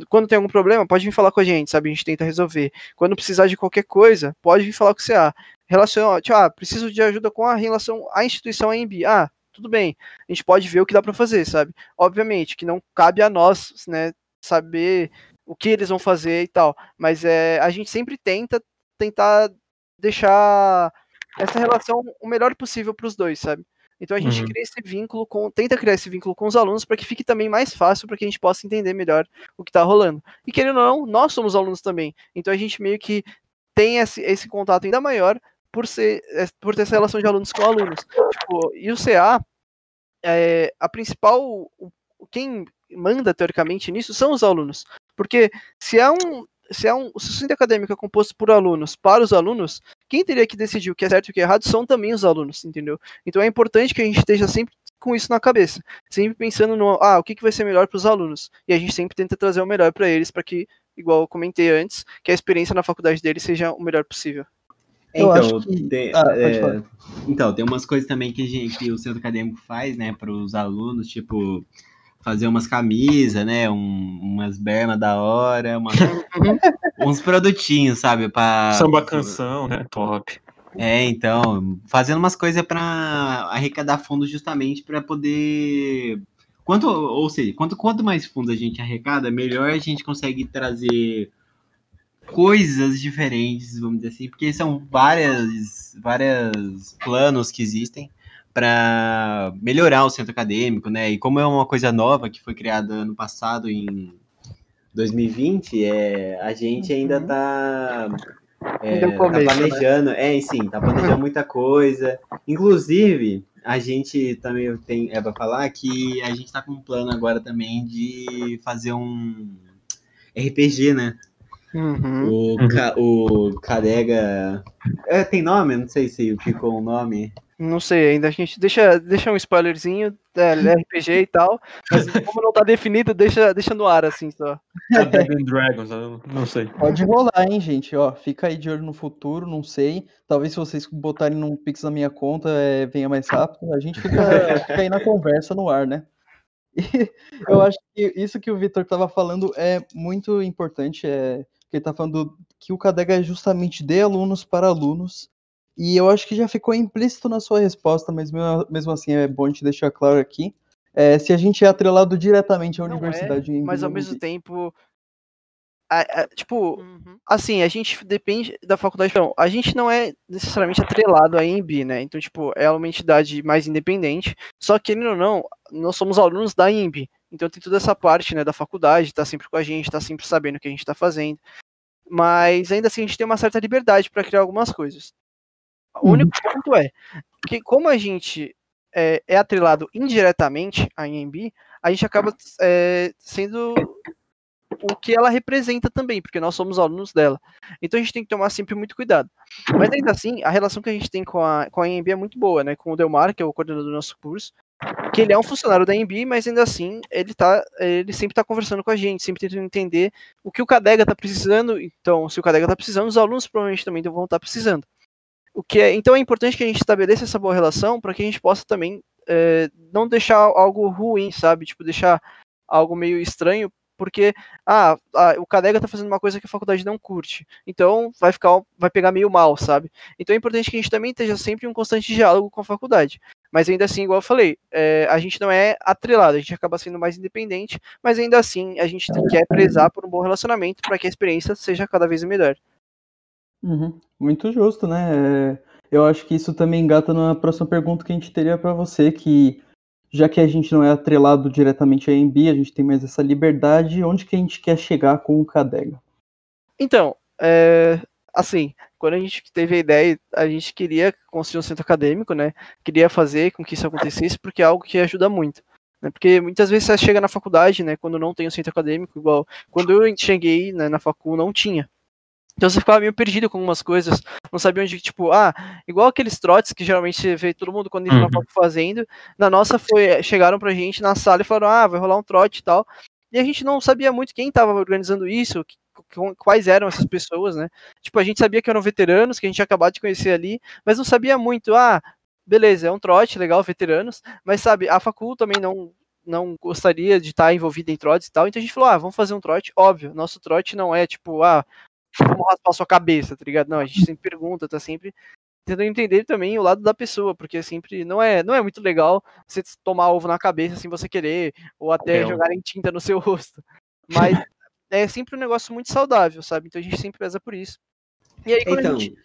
quando tem algum problema, pode vir falar com a gente, sabe? A gente tenta resolver. Quando precisar de qualquer coisa, pode vir falar com o CA. Relaciona, tipo, ah, preciso de ajuda com a relação à instituição AMB. Ah, tudo bem. A gente pode ver o que dá para fazer, sabe? Obviamente que não cabe a nós, né, saber o que eles vão fazer e tal, mas é, a gente sempre tenta tentar deixar essa relação o melhor possível para os dois, sabe? Então a gente uhum. cria esse vínculo com, tenta criar esse vínculo com os alunos para que fique também mais fácil para que a gente possa entender melhor o que está rolando. E querendo ou não, nós somos alunos também. Então a gente meio que tem esse, esse contato ainda maior por ser é, por ter essa relação de alunos com alunos. Tipo, e o CA, é, a principal, quem manda teoricamente nisso são os alunos. Porque se é um, se é um, se o centro acadêmico é composto por alunos para os alunos, quem teria que decidir o que é certo e o que é errado são também os alunos, entendeu? Então é importante que a gente esteja sempre com isso na cabeça, sempre pensando no, ah, o que, que vai ser melhor para os alunos, e a gente sempre tenta trazer o melhor para eles, para que, igual eu comentei antes, que a experiência na faculdade deles seja o melhor possível. Então, que... tem, ah, é, então, tem umas coisas também que, gente, que o centro acadêmico faz, né, para os alunos, tipo, fazer umas camisas, né? Um, umas bermas da hora, uma, *laughs* uns produtinhos, sabe? Pra, Samba canção, né? Top. É, então, fazendo umas coisas para arrecadar fundos justamente para poder. Quanto, ou seja, quanto, quanto mais fundos a gente arrecada, melhor a gente consegue trazer coisas diferentes, vamos dizer assim, porque são várias, várias planos que existem para melhorar o centro acadêmico, né? E como é uma coisa nova que foi criada ano passado em 2020, é, a gente ainda está é, tá né? planejando, né? é, sim, tá planejando muita coisa. Inclusive, a gente também tem é para falar que a gente está com um plano agora também de fazer um RPG, né? Uhum. O, ca, o Carega. É, tem nome? Não sei se ficou um nome. Não sei, ainda a gente deixa, deixa um spoilerzinho, é, RPG e tal, mas *laughs* como não tá definido, deixa, deixa no ar, assim, só. Dragons, não sei. Pode rolar, hein, gente, ó, fica aí de olho no futuro, não sei, talvez se vocês botarem num Pix na minha conta, é, venha mais rápido, a gente fica, *laughs* fica aí na conversa no ar, né? E eu acho que isso que o Vitor estava falando é muito importante, é, que ele tá falando que o Cadega é justamente de alunos para alunos, e eu acho que já ficou implícito na sua resposta, mas mesmo assim é bom te deixar claro aqui. É, se a gente é atrelado diretamente à Não é, universidade. É, mas ao mesmo tempo. A, a, tipo, uhum. assim, a gente depende da faculdade. Então, a gente não é necessariamente atrelado à IMB, né? Então, tipo, é uma entidade mais independente. Só que, querendo ou não, nós somos alunos da IMB. Então tem toda essa parte, né, da faculdade, tá sempre com a gente, tá sempre sabendo o que a gente tá fazendo. Mas ainda assim a gente tem uma certa liberdade para criar algumas coisas. O único uhum. ponto é que, como a gente é, é atrelado indiretamente à IMB, a gente acaba é, sendo o que ela representa também, porque nós somos alunos dela. Então a gente tem que tomar sempre muito cuidado. Mas ainda assim, a relação que a gente tem com a, com a IMB é muito boa, né? Com o Delmar, que é o coordenador do nosso curso, que ele é um funcionário da IMB, mas ainda assim ele, tá, ele sempre está conversando com a gente, sempre tentando entender o que o Cadega está precisando. Então, se o Cadega está precisando, os alunos provavelmente também vão estar tá precisando. O que é, então é importante que a gente estabeleça essa boa relação para que a gente possa também é, não deixar algo ruim, sabe? Tipo, deixar algo meio estranho, porque ah, ah, o Cadega tá fazendo uma coisa que a faculdade não curte. Então vai ficar, vai pegar meio mal, sabe? Então é importante que a gente também esteja sempre em um constante diálogo com a faculdade. Mas ainda assim, igual eu falei, é, a gente não é atrelado, a gente acaba sendo mais independente, mas ainda assim a gente quer prezar por um bom relacionamento para que a experiência seja cada vez melhor. Uhum. Muito justo, né? É, eu acho que isso também engata na próxima pergunta que a gente teria para você, que já que a gente não é atrelado diretamente à EMB, a gente tem mais essa liberdade, onde que a gente quer chegar com o Cadega? Então, é, assim, quando a gente teve a ideia, a gente queria construir um centro acadêmico, né? Queria fazer com que isso acontecesse, porque é algo que ajuda muito. Né? Porque muitas vezes você chega na faculdade, né? Quando não tem um centro acadêmico, igual quando eu cheguei né, na facul, não tinha. Então você ficava meio perdido com algumas coisas, não sabia onde, tipo, ah, igual aqueles trotes que geralmente você vê todo mundo quando entra Uhum. na Copa fazendo. Na nossa foi, chegaram pra gente na sala e falaram, ah, vai rolar um trote e tal. E a gente não sabia muito quem tava organizando isso, que- quais eram essas pessoas, né? Tipo, a gente sabia que eram veteranos, que a gente tinha acabado de conhecer ali, mas não sabia muito, ah, beleza, é um trote, legal, veteranos, mas sabe, a facul também não não gostaria de estar envolvida em trotes e tal, então a gente falou, ah, vamos fazer um trote, óbvio, nosso trote não é tipo, ah, vamos raspar sua cabeça, tá ligado? Não, a gente sempre pergunta, tá sempre tentando entender também o lado da pessoa, porque sempre não é, não é muito legal você tomar ovo na cabeça sem você querer, ou até um- jogarem tinta no seu *laughs* rosto. Mas *laughs* é sempre um negócio muito saudável, sabe? Então a gente sempre pesa por isso. E aí quando Então, a gente.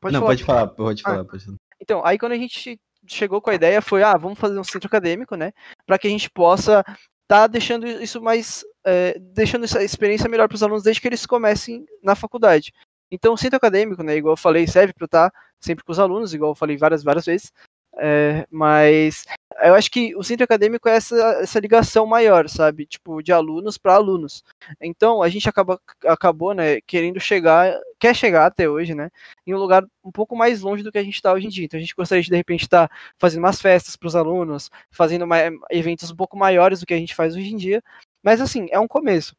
Pode não, falar. pode falar, pode Ah. falar. Pode falar. Então, aí quando a gente chegou com a ideia foi, ah, vamos fazer um centro acadêmico, né? Para que a gente possa tá deixando isso mais, é, deixando essa experiência melhor para os alunos desde que eles comecem na faculdade. Então, o centro acadêmico, né, igual eu falei, serve para estar sempre com os alunos, igual eu falei várias, várias vezes. É, mas eu acho que o centro acadêmico é essa, essa ligação maior, sabe? Tipo, de alunos para alunos. Então, a gente acaba, acabou, né, querendo chegar, quer chegar até hoje, né, em um lugar um pouco mais longe do que a gente está hoje em dia. Então, a gente gostaria de, de repente, estar fazendo umas festas para os alunos, fazendo uma, eventos um pouco maiores do que a gente faz hoje em dia. Mas, assim, é um começo.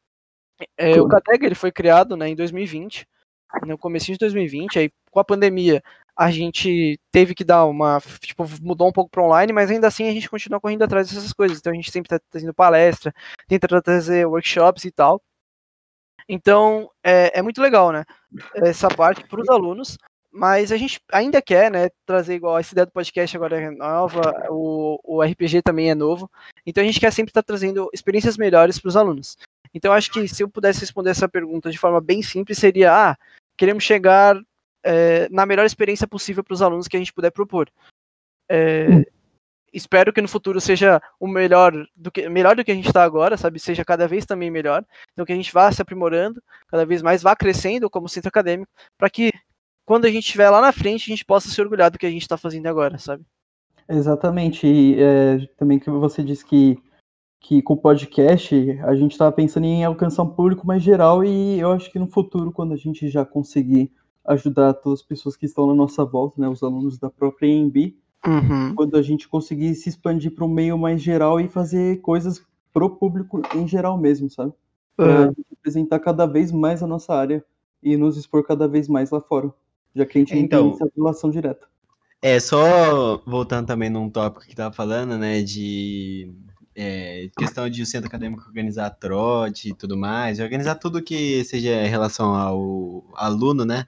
É, o Cadeg, ele foi criado, né, em 2020, no começo de 2020, aí com a pandemia a gente teve que dar uma, tipo, mudou um pouco para online, mas ainda assim a gente continua correndo atrás dessas coisas. Então a gente sempre está trazendo palestra, tenta trazer workshops e tal. Então é, é muito legal, né? Essa parte para os alunos, mas a gente ainda quer, né, trazer igual essa ideia do podcast agora é nova, o, o RPG também é novo. Então a gente quer sempre estar trazendo experiências melhores para os alunos. Então acho que se eu pudesse responder essa pergunta de forma bem simples seria, ah, queremos chegar é, na melhor experiência possível para os alunos que a gente puder propor. É, Hum. Espero que no futuro seja o melhor do que melhor do que a gente está agora, sabe? Seja cada vez também melhor. Então que a gente vá se aprimorando, cada vez mais vá crescendo como centro acadêmico, para que quando a gente estiver lá na frente a gente possa se orgulhar do que a gente está fazendo agora, sabe? Exatamente. E é, também que você disse que, que com o podcast a gente estava pensando em alcançar um público mais geral e eu acho que no futuro, quando a gente já conseguir ajudar todas as pessoas que estão na nossa volta, né, os alunos da própria EMB, Uhum. quando a gente conseguir se expandir para um meio mais geral e fazer coisas pro público em geral mesmo, sabe? Para Uhum. apresentar cada vez mais a nossa área e nos expor cada vez mais lá fora, já que a gente não Então- tem essa relação direta. É, só voltando também num tópico que tava falando, né, de é, questão de o centro acadêmico organizar trote e tudo mais, organizar tudo que seja em relação ao aluno, né?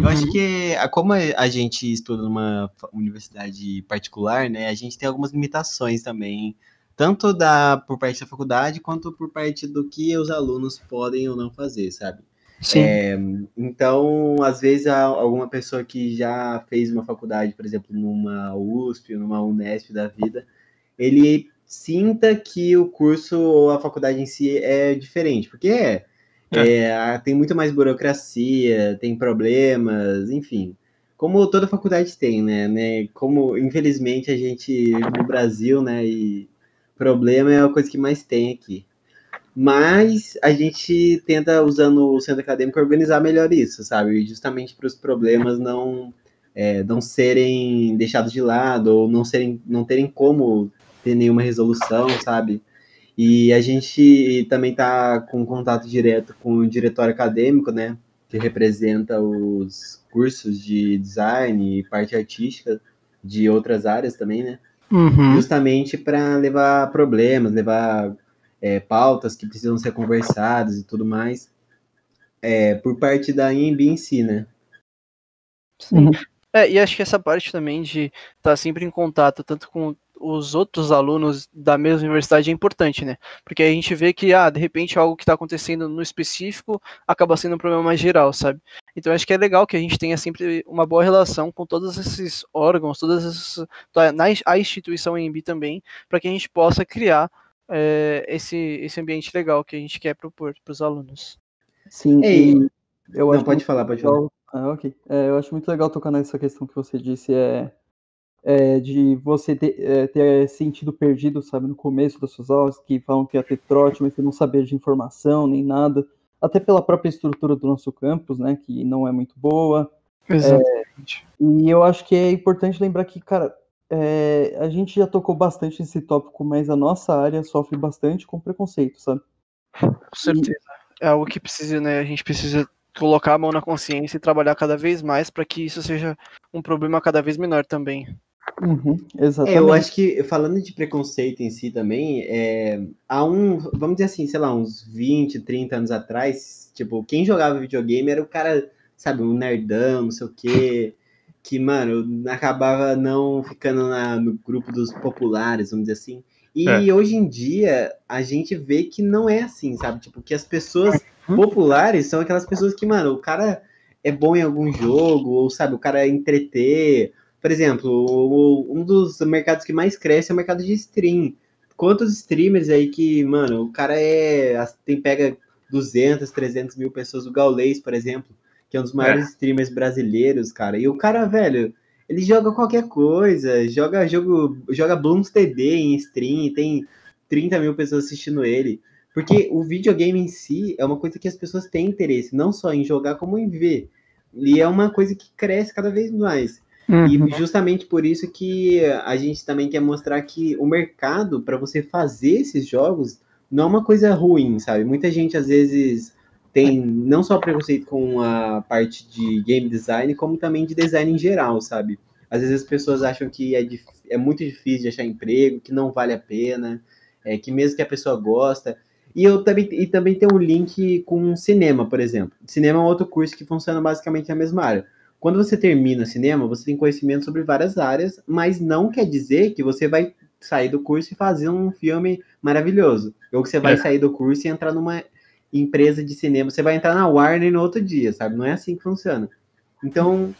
Eu acho que, a- como a gente estuda numa universidade particular, né, a gente tem algumas limitações também, tanto da, por parte da faculdade, quanto por parte do que os alunos podem ou não fazer, sabe? Sim. É, então, às vezes, alguma pessoa que já fez uma faculdade, por exemplo, numa USP, numa Unesp da vida, ele sinta que o curso ou a faculdade em si é diferente, porque é, é, a- tem muito mais burocracia, tem problemas, enfim. Como toda faculdade tem, né? né? Como, infelizmente, a gente no Brasil, né? E problema é a coisa que mais tem aqui. Mas a gente tenta, usando o centro acadêmico, organizar melhor isso, sabe? Justamente para os problemas não, é, não serem deixados de lado ou não, serem, não terem como ter nenhuma resolução, sabe? E a gente também está com contato direto com o diretório acadêmico, né? Que representa os cursos de design e parte artística de outras áreas também, né? Uhum. justamente para levar problemas, levar é, pautas que precisam ser conversadas e tudo mais, é, por parte da IMB em si, né? Sim. É, e acho que essa parte também de estar sempre em contato, tanto com os outros alunos da mesma universidade é importante, né? Porque a gente vê que, ah, de repente algo que está acontecendo no específico acaba sendo um problema mais geral, sabe? Então acho que é legal que a gente tenha sempre uma boa relação com todos esses órgãos, todas essas, na a instituição EMB também, para que a gente possa criar é, esse, esse ambiente legal que a gente quer propor para os alunos. Sim, Ei, e eu Não, acho pode falar, pode falar. legal. Ah, ok. É, eu acho muito legal tocar nessa questão que você disse, é, é de você ter, é, ter sentido perdido, sabe, no começo das suas aulas, que falam que ia ter trote, mas você não sabia de informação nem nada. até pela própria estrutura do nosso campus, né, que não é muito boa. Exatamente. E eu acho que é importante lembrar que, cara, é, a gente já tocou bastante nesse tópico, mas a nossa área sofre bastante com preconceito, sabe? Com certeza. É algo que precisa, né? A gente precisa colocar a mão na consciência e trabalhar cada vez mais para que isso seja um problema cada vez menor também. Uhum, É, exatamente. eu acho que, falando de preconceito em si também, é, há um, vamos dizer assim, sei lá, uns 20, 30 anos atrás, tipo, quem jogava videogame era o cara, sabe, um nerdão, não sei o quê, que, mano, acabava não ficando na- no grupo dos populares, vamos dizer assim. E É. hoje em dia, a gente vê que não é assim, sabe? Tipo, que as pessoas Uhum. populares são aquelas pessoas que, mano, o cara é bom em algum jogo, ou, sabe, o cara é entreter. Por exemplo, um dos mercados que mais cresce é o mercado de stream. Quantos streamers aí que, mano, o cara é. tem pega 200, 300 mil pessoas, o Gaulês, por exemplo, que é um dos maiores streamers brasileiros, cara. E o cara, velho, ele joga qualquer coisa, joga jogo, joga Blooms TD em stream, tem 30 mil pessoas assistindo ele. Porque o videogame em si é uma coisa que as pessoas têm interesse, não só em jogar, como em ver. E é uma coisa que cresce cada vez mais. Uhum. E justamente por isso que a gente também quer mostrar que o mercado, para você fazer esses jogos, não é uma coisa ruim, sabe? Muita gente às vezes tem não só preconceito com a parte de game design, como também de design em geral, sabe? Às vezes as pessoas acham que é, é muito difícil de achar emprego, que não vale a pena, é, que mesmo que a pessoa gosta. E eu também, e também tem um link com cinema, por exemplo. Cinema é um outro curso que funciona basicamente na mesma área. Quando você termina cinema, você tem conhecimento sobre várias áreas, mas não quer dizer que você vai sair do curso e fazer um filme maravilhoso. Ou que você vai É. sair do curso e entrar numa empresa de cinema. Você vai entrar na Warner no outro dia, sabe? Não é assim que funciona. Então,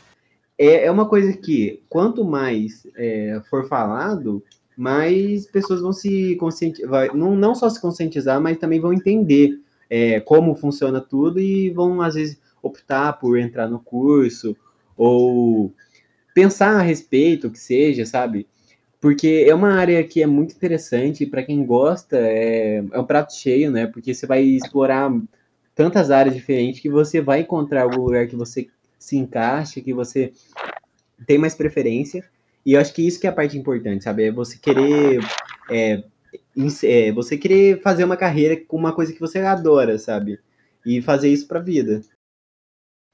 é, é uma coisa que, quanto mais é, for falado, mais pessoas vão se conscientizar. Não, não só se conscientizar, mas também vão entender é, como funciona tudo e vão, às vezes, optar por entrar no curso ou pensar a respeito, que seja, sabe? Porque é uma área que é muito interessante para quem gosta, é, é um prato cheio, né? Porque você vai explorar tantas áreas diferentes que você vai encontrar algum lugar que você se encaixa, que você tem mais preferência. E eu acho que isso que é a parte importante, sabe? É você querer é, é, você querer fazer uma carreira com uma coisa que você adora, sabe? E fazer isso pra vida.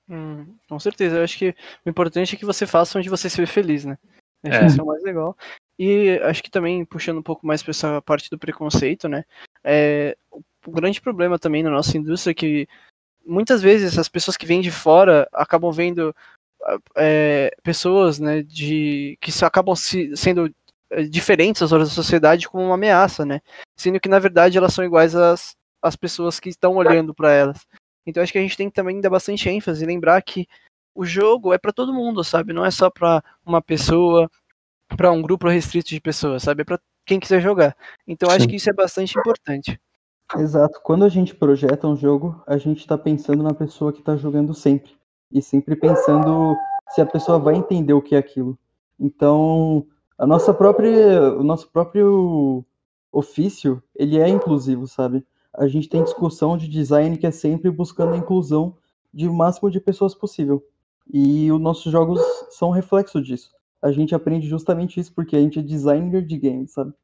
Hum, com certeza, eu acho que o importante é que você faça onde você se vê feliz, né? Acho É. que isso é o mais legal. E acho que também, puxando um pouco mais para essa parte do preconceito, né? É, o, grande problema também na nossa indústria é que muitas vezes as pessoas que vêm de fora acabam vendo é, pessoas, né, de, que acabam se, sendo é, diferentes das outras da sociedade como uma ameaça, né? Sendo que na verdade elas são iguais às, às pessoas que estão olhando para elas. Então acho que a gente tem que também dar bastante ênfase e lembrar que o jogo é para todo mundo, sabe? Não é só para uma pessoa, para um grupo restrito de pessoas, sabe? É para quem quiser jogar. Então acho Sim. que isso é bastante importante. Exato. Quando a gente projeta um jogo, a gente está pensando na pessoa que está jogando sempre. E sempre pensando se a pessoa vai entender o que é aquilo. Então, a nossa própria, o nosso próprio ofício, ele é inclusivo, sabe? A gente tem discussão de design que é sempre buscando a inclusão de o máximo de pessoas possível. E os nossos jogos são reflexo disso. A gente aprende justamente isso porque a gente é designer de games, sabe?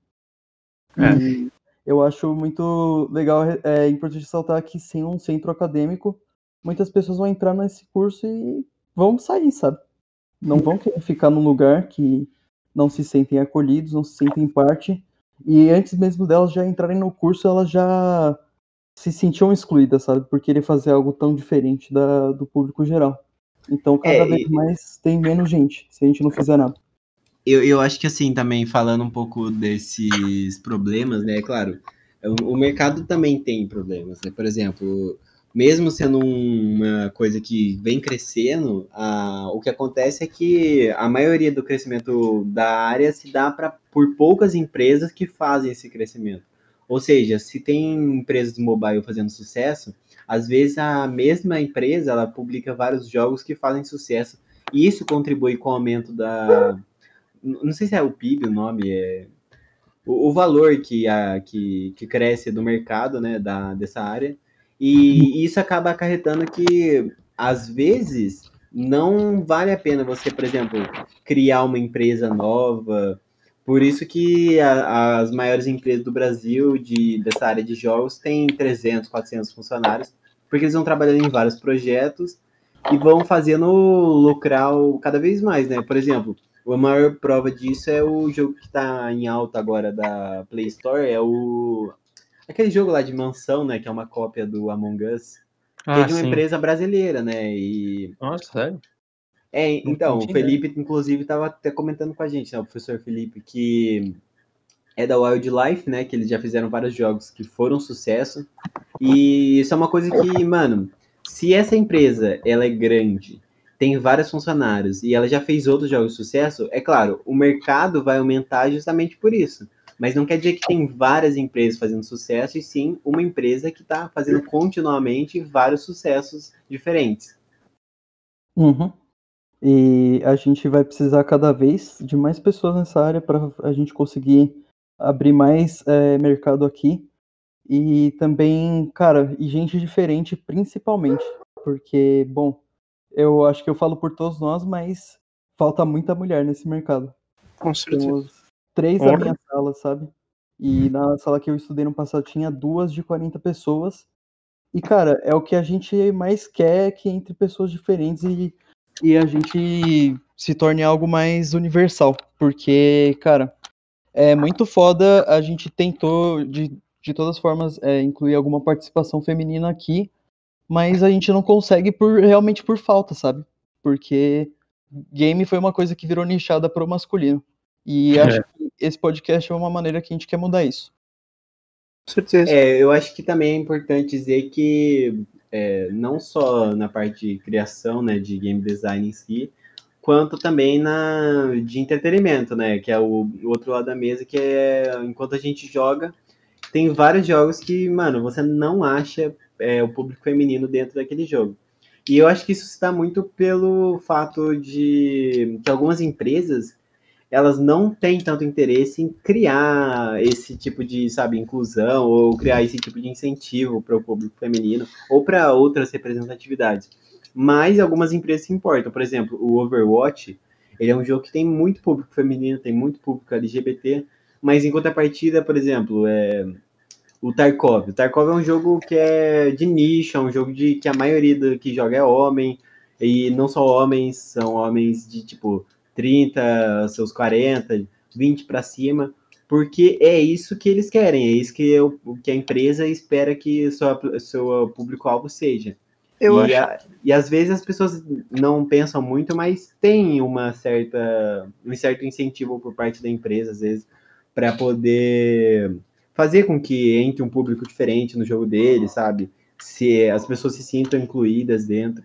É. E eu acho muito legal, é importante ressaltar que sem um centro acadêmico, muitas pessoas vão entrar nesse curso e vão sair, sabe? Não vão querer ficar num lugar que não se sentem acolhidos, não se sentem parte. E antes mesmo delas já entrarem no curso, elas já se sentiam excluídas, sabe? Por querer fazer algo tão diferente da, do público geral. Então, cada É, vez e- mais tem menos gente, se a gente não fizer nada. Eu, eu acho que assim, também falando um pouco desses problemas, né? Claro, o, o mercado também tem problemas, né? Por exemplo, mesmo sendo um- uma coisa que vem crescendo, a, o que acontece é que a maioria do crescimento da área se dá pra, por poucas empresas que fazem esse crescimento. Ou seja, se tem empresas de mobile fazendo sucesso, às vezes a mesma empresa ela publica vários jogos que fazem sucesso. E isso contribui com o aumento da, não sei se é o PIB o nome, é o, o valor que, a, que, que cresce do mercado, né, da, dessa área. E isso acaba acarretando que, às vezes, não vale a pena você, por exemplo, criar uma empresa nova. Por isso que a, as maiores empresas do Brasil de, dessa área de jogos têm 300, 400 funcionários, porque eles vão trabalhando em vários projetos e vão fazendo lucrar cada vez mais, né? Por exemplo, a maior prova disso é o jogo que está em alta agora da Play Store, é o aquele jogo lá de mansão, né, que é uma cópia do Among Us, que é Ah, de uma sim. empresa brasileira, né? E Nossa, sério? é, então, o tinha Felipe, inclusive, estava até comentando com a gente, né, o professor Felipe, que é da Wildlife, né, que eles já fizeram vários jogos que foram sucesso, e isso é uma coisa que, mano, se essa empresa, ela é grande, tem vários funcionários, e ela já fez outros jogos de sucesso, é claro, o mercado vai aumentar justamente por isso, mas não quer dizer que tem várias empresas fazendo sucesso, e sim uma empresa que está fazendo continuamente vários sucessos diferentes. Uhum. E a gente vai precisar cada vez de mais pessoas nessa área para a gente conseguir abrir mais eh, mercado aqui. E também, cara, e gente diferente principalmente. Porque, bom, eu acho que eu falo por todos nós, mas falta muita mulher nesse mercado. Com certeza. Temos três na minha sala, sabe? E na sala que eu estudei no passado tinha duas de 40 pessoas. E, cara, é o que a gente mais quer que entre pessoas diferentes e, e a gente se torne algo mais universal. Porque, cara, é muito foda. A gente tentou, de, de todas as formas, é, incluir alguma participação feminina aqui, mas a gente não consegue por realmente por falta, sabe? Porque game foi uma coisa que virou nichada pro masculino. E acho que esse podcast é uma maneira que a gente quer mudar isso. Com certeza. É, eu acho que também é importante dizer que é, não só na parte de criação, né, de game design em si, quanto também na de entretenimento, né, que é o, o outro lado da mesa, que é enquanto a gente joga, tem vários jogos que, mano, você não acha é, o público feminino dentro daquele jogo. E eu acho que isso dá muito pelo fato de que algumas empresas elas não têm tanto interesse em criar esse tipo de, sabe, inclusão ou criar esse tipo de incentivo para o público feminino ou para outras representatividades. Mas algumas empresas se importam. Por exemplo, o Overwatch, ele é um jogo que tem muito público feminino, tem muito público LGBT, mas em contrapartida, por exemplo, é o Tarkov. O Tarkov é um jogo que é de nicho, é um jogo de que a maioria do que joga é homem, e não só homens, são homens de tipo 30, seus 40, 20 para cima, porque é isso que eles querem, é isso que, eu, que a empresa espera que o seu, público-alvo seja. Eu e, acho. a- e às vezes as pessoas não pensam muito, mas tem uma certa, um certo incentivo por parte da empresa, às vezes, para poder fazer com que entre um público diferente no jogo dele, sabe? Se as pessoas se sintam incluídas dentro.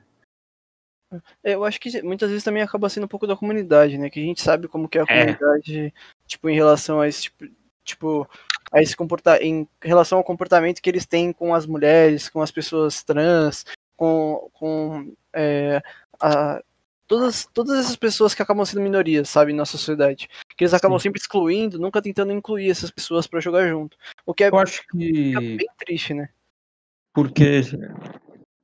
Eu acho que muitas vezes também acaba sendo um pouco da comunidade, né? Que a gente sabe como que é a É. comunidade, tipo, em relação a esse tipo, tipo, a esse comporta em relação ao comportamento que eles têm com as mulheres, com as pessoas trans, com, com é, a- todas, todas essas pessoas que acabam sendo minorias, sabe, na sociedade. Que eles acabam Sim. sempre excluindo, nunca tentando incluir essas pessoas pra jogar junto. O que é Eu acho que bem triste, né? porque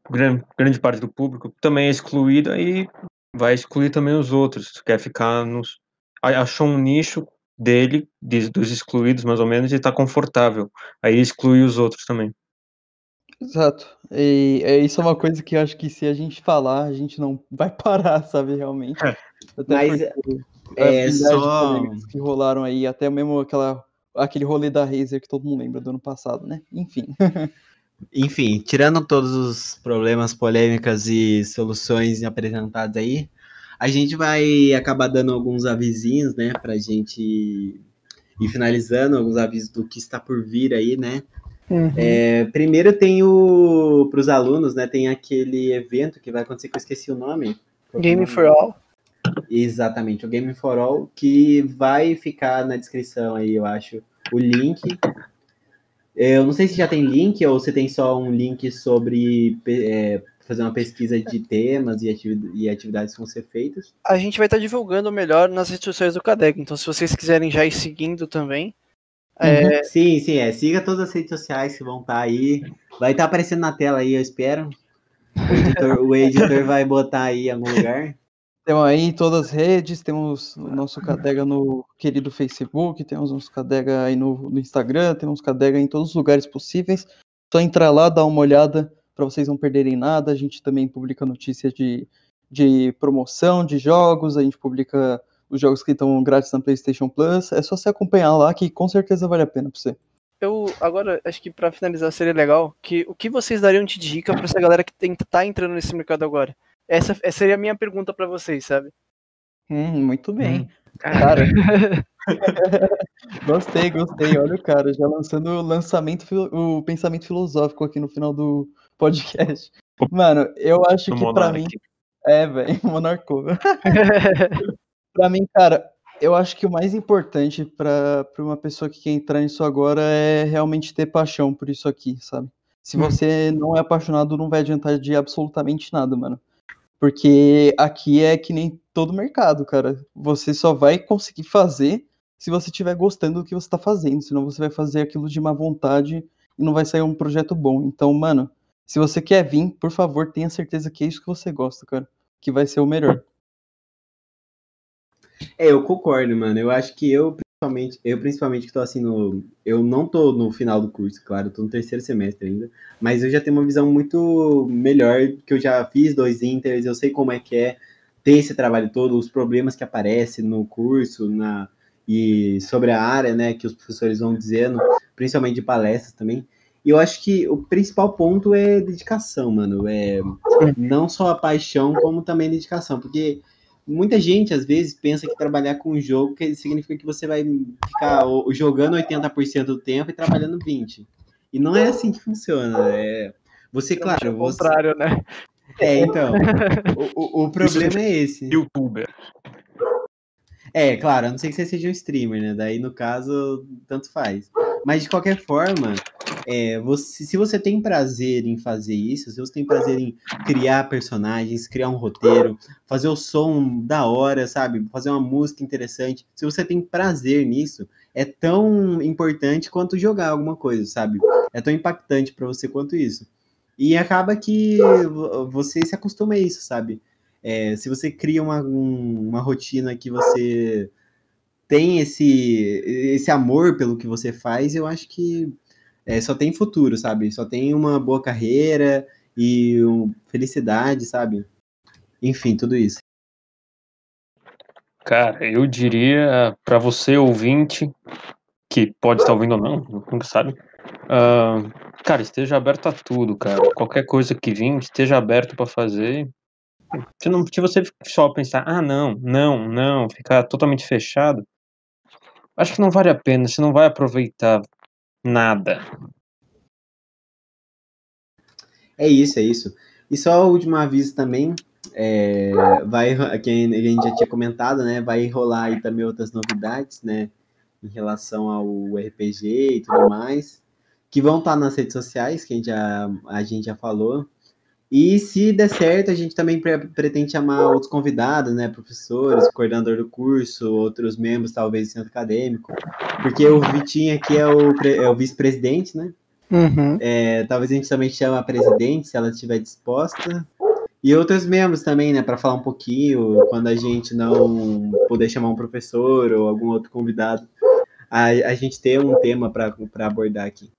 grande, grande parte do público também é excluída e vai excluir também os outros. Quer ficar nos. Achou um nicho dele, de- dos excluídos mais ou menos, e tá confortável. Aí exclui os outros também. Exato. E é, isso é uma coisa que eu acho que se a gente falar, a gente não *laughs* vai parar, sabe, realmente. É. Até Mas porque é de só- que rolaram aí, até mesmo aquela, aquele rolê da Razer que todo mundo lembra do ano passado, né? Enfim. *laughs* Enfim, tirando todos os problemas, polêmicas e soluções apresentadas aí, a gente vai acabar dando alguns avisinhos, né, pra gente ir finalizando, alguns avisos do que está por vir aí, né? É, primeiro tem o, para os alunos, né, tem aquele evento que vai acontecer, que eu esqueci o nome. Game for All. Exatamente, o Game for All, que vai ficar na descrição aí, eu acho, o link. Eu não sei se já tem link ou se tem só um link sobre é, fazer uma pesquisa de temas e, ativi- e atividades que vão ser feitas. a gente vai estar divulgando melhor nas redes sociais do Cadeg. Então, se vocês quiserem já ir seguindo também, É, Sim, sim, é. Siga todas as redes sociais que vão estar aí. Vai estar aparecendo na tela aí, eu espero. O editor, o editor vai botar aí em algum lugar. Temos aí em todas as redes, temos o nosso Cadega no querido Facebook, temos nosso Cadega aí no, no Instagram, temos Cadega em todos os lugares possíveis. Só entrar lá, dar uma olhada para vocês não perderem nada. A gente também publica notícias de, de promoção de jogos, a gente publica os jogos que estão grátis na PlayStation Plus. É só você acompanhar lá que com certeza vale a pena para você. eu agora acho que pra finalizar seria legal que o que vocês dariam de dica pra essa galera que tem, tá entrando nesse mercado agora? Essa, essa seria a minha pergunta pra vocês, sabe? Hum, muito bem. Cara, *laughs* gostei, gostei. Olha o cara, já lançando o lançamento, o pensamento filosófico aqui no final do podcast. Mano, eu acho que pra Monark. mim. É, velho, *laughs* monarcou. *laughs* Pra mim, cara, eu acho que o mais importante pra pra uma pessoa que quer entrar nisso agora é realmente ter paixão por isso aqui, sabe? Se Hum. você não é apaixonado, não vai adiantar de absolutamente nada, mano. Porque aqui é que nem todo mercado, cara. Você só vai conseguir fazer se você estiver gostando do que você tá fazendo. Senão você vai fazer aquilo de má vontade e não vai sair um projeto bom. Então, mano, se você quer vir, por favor, tenha certeza que é isso que você gosta, cara. Que vai ser o melhor. É, eu concordo, mano. Eu acho que eu, principalmente, eu principalmente que tô assim no. Eu não tô no final do curso, claro, eu tô no terceiro semestre ainda. Mas eu já tenho uma visão muito melhor, que eu já fiz dois inters, eu sei como é que é ter esse trabalho todo, os problemas que aparecem no curso, na. E sobre a área, né, que os professores vão dizendo, principalmente de palestras também. E eu acho que o principal ponto é dedicação, mano. É não só a paixão, como também dedicação. Porque muita gente, às vezes, pensa que trabalhar com um jogo que significa que você vai ficar o- jogando 80% do tempo e trabalhando 20%. E não é assim que funciona. É... Você, claro, o você... contrário, né? É, então. O, o, o problema é esse. Youtuber. É, claro, a não ser que você seja um streamer, né? Daí, no caso, tanto faz. Mas, de qualquer forma, é, você, se você tem prazer em fazer isso, se você tem prazer em criar personagens, criar um roteiro, fazer o som da hora, sabe? Fazer uma música interessante, se você tem prazer nisso, é tão importante quanto jogar alguma coisa, sabe? É tão impactante pra você quanto isso. E acaba que vo- você se acostuma a isso, sabe? É, se você cria uma, um- uma rotina que você tem esse, esse amor pelo que você faz, eu acho que é, só tem futuro, sabe? Só tem uma boa carreira e um, felicidade, sabe? Enfim, tudo isso. Cara, eu diria pra você ouvinte, que pode estar ouvindo ou não, nunca sabe. ah, cara, esteja aberto a tudo, cara. Qualquer coisa que vir, esteja aberto pra fazer. Se, não, se você só pensar, ah, não, não, não, ficar totalmente fechado, acho que não vale a pena, você não vai aproveitar nada. É isso, é isso. E só o último aviso também, é, vai, que a gente já tinha comentado, né? Vai rolar aí também outras novidades, né? Em relação ao RPG e tudo mais, que vão estar nas redes sociais, que a gente já, a gente já falou. E se der certo, a gente também pre- pretende chamar outros convidados, né? Professores, coordenador do curso, outros membros, talvez, do centro acadêmico. Porque o Vitinho aqui é o, é o vice-presidente, né? Uhum. É, talvez a gente também chame a presidente, se ela estiver disposta. E outros membros também, né, para falar um pouquinho, quando a gente não puder chamar um professor ou algum outro convidado, a, a gente ter um tema para abordar aqui.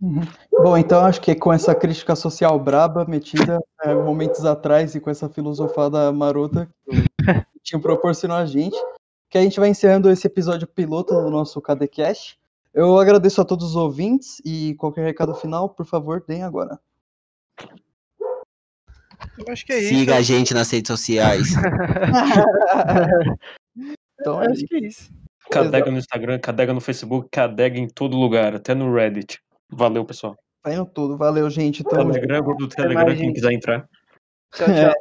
Uhum. Bom, então acho que com essa crítica social braba metida é, momentos atrás e com essa filosofada marota que o *laughs* Tinho proporcionou a gente, que a gente vai encerrando esse episódio piloto do nosso KDCast. Eu agradeço a todos os ouvintes e qualquer recado final, por favor, deem agora. Eu acho que é Siga isso. a gente nas redes sociais. *laughs* então Eu é acho que é isso. Cadega no Instagram, cadega no Facebook, cadega em todo lugar, até no Reddit. Valeu, pessoal. Tá indo tudo. Valeu, gente. Tamo. Telegram, grupo do Telegram, mais, quem gente. quiser entrar. *laughs* Tchau, tchau.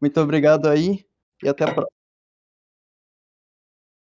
Muito obrigado aí e até a próxima.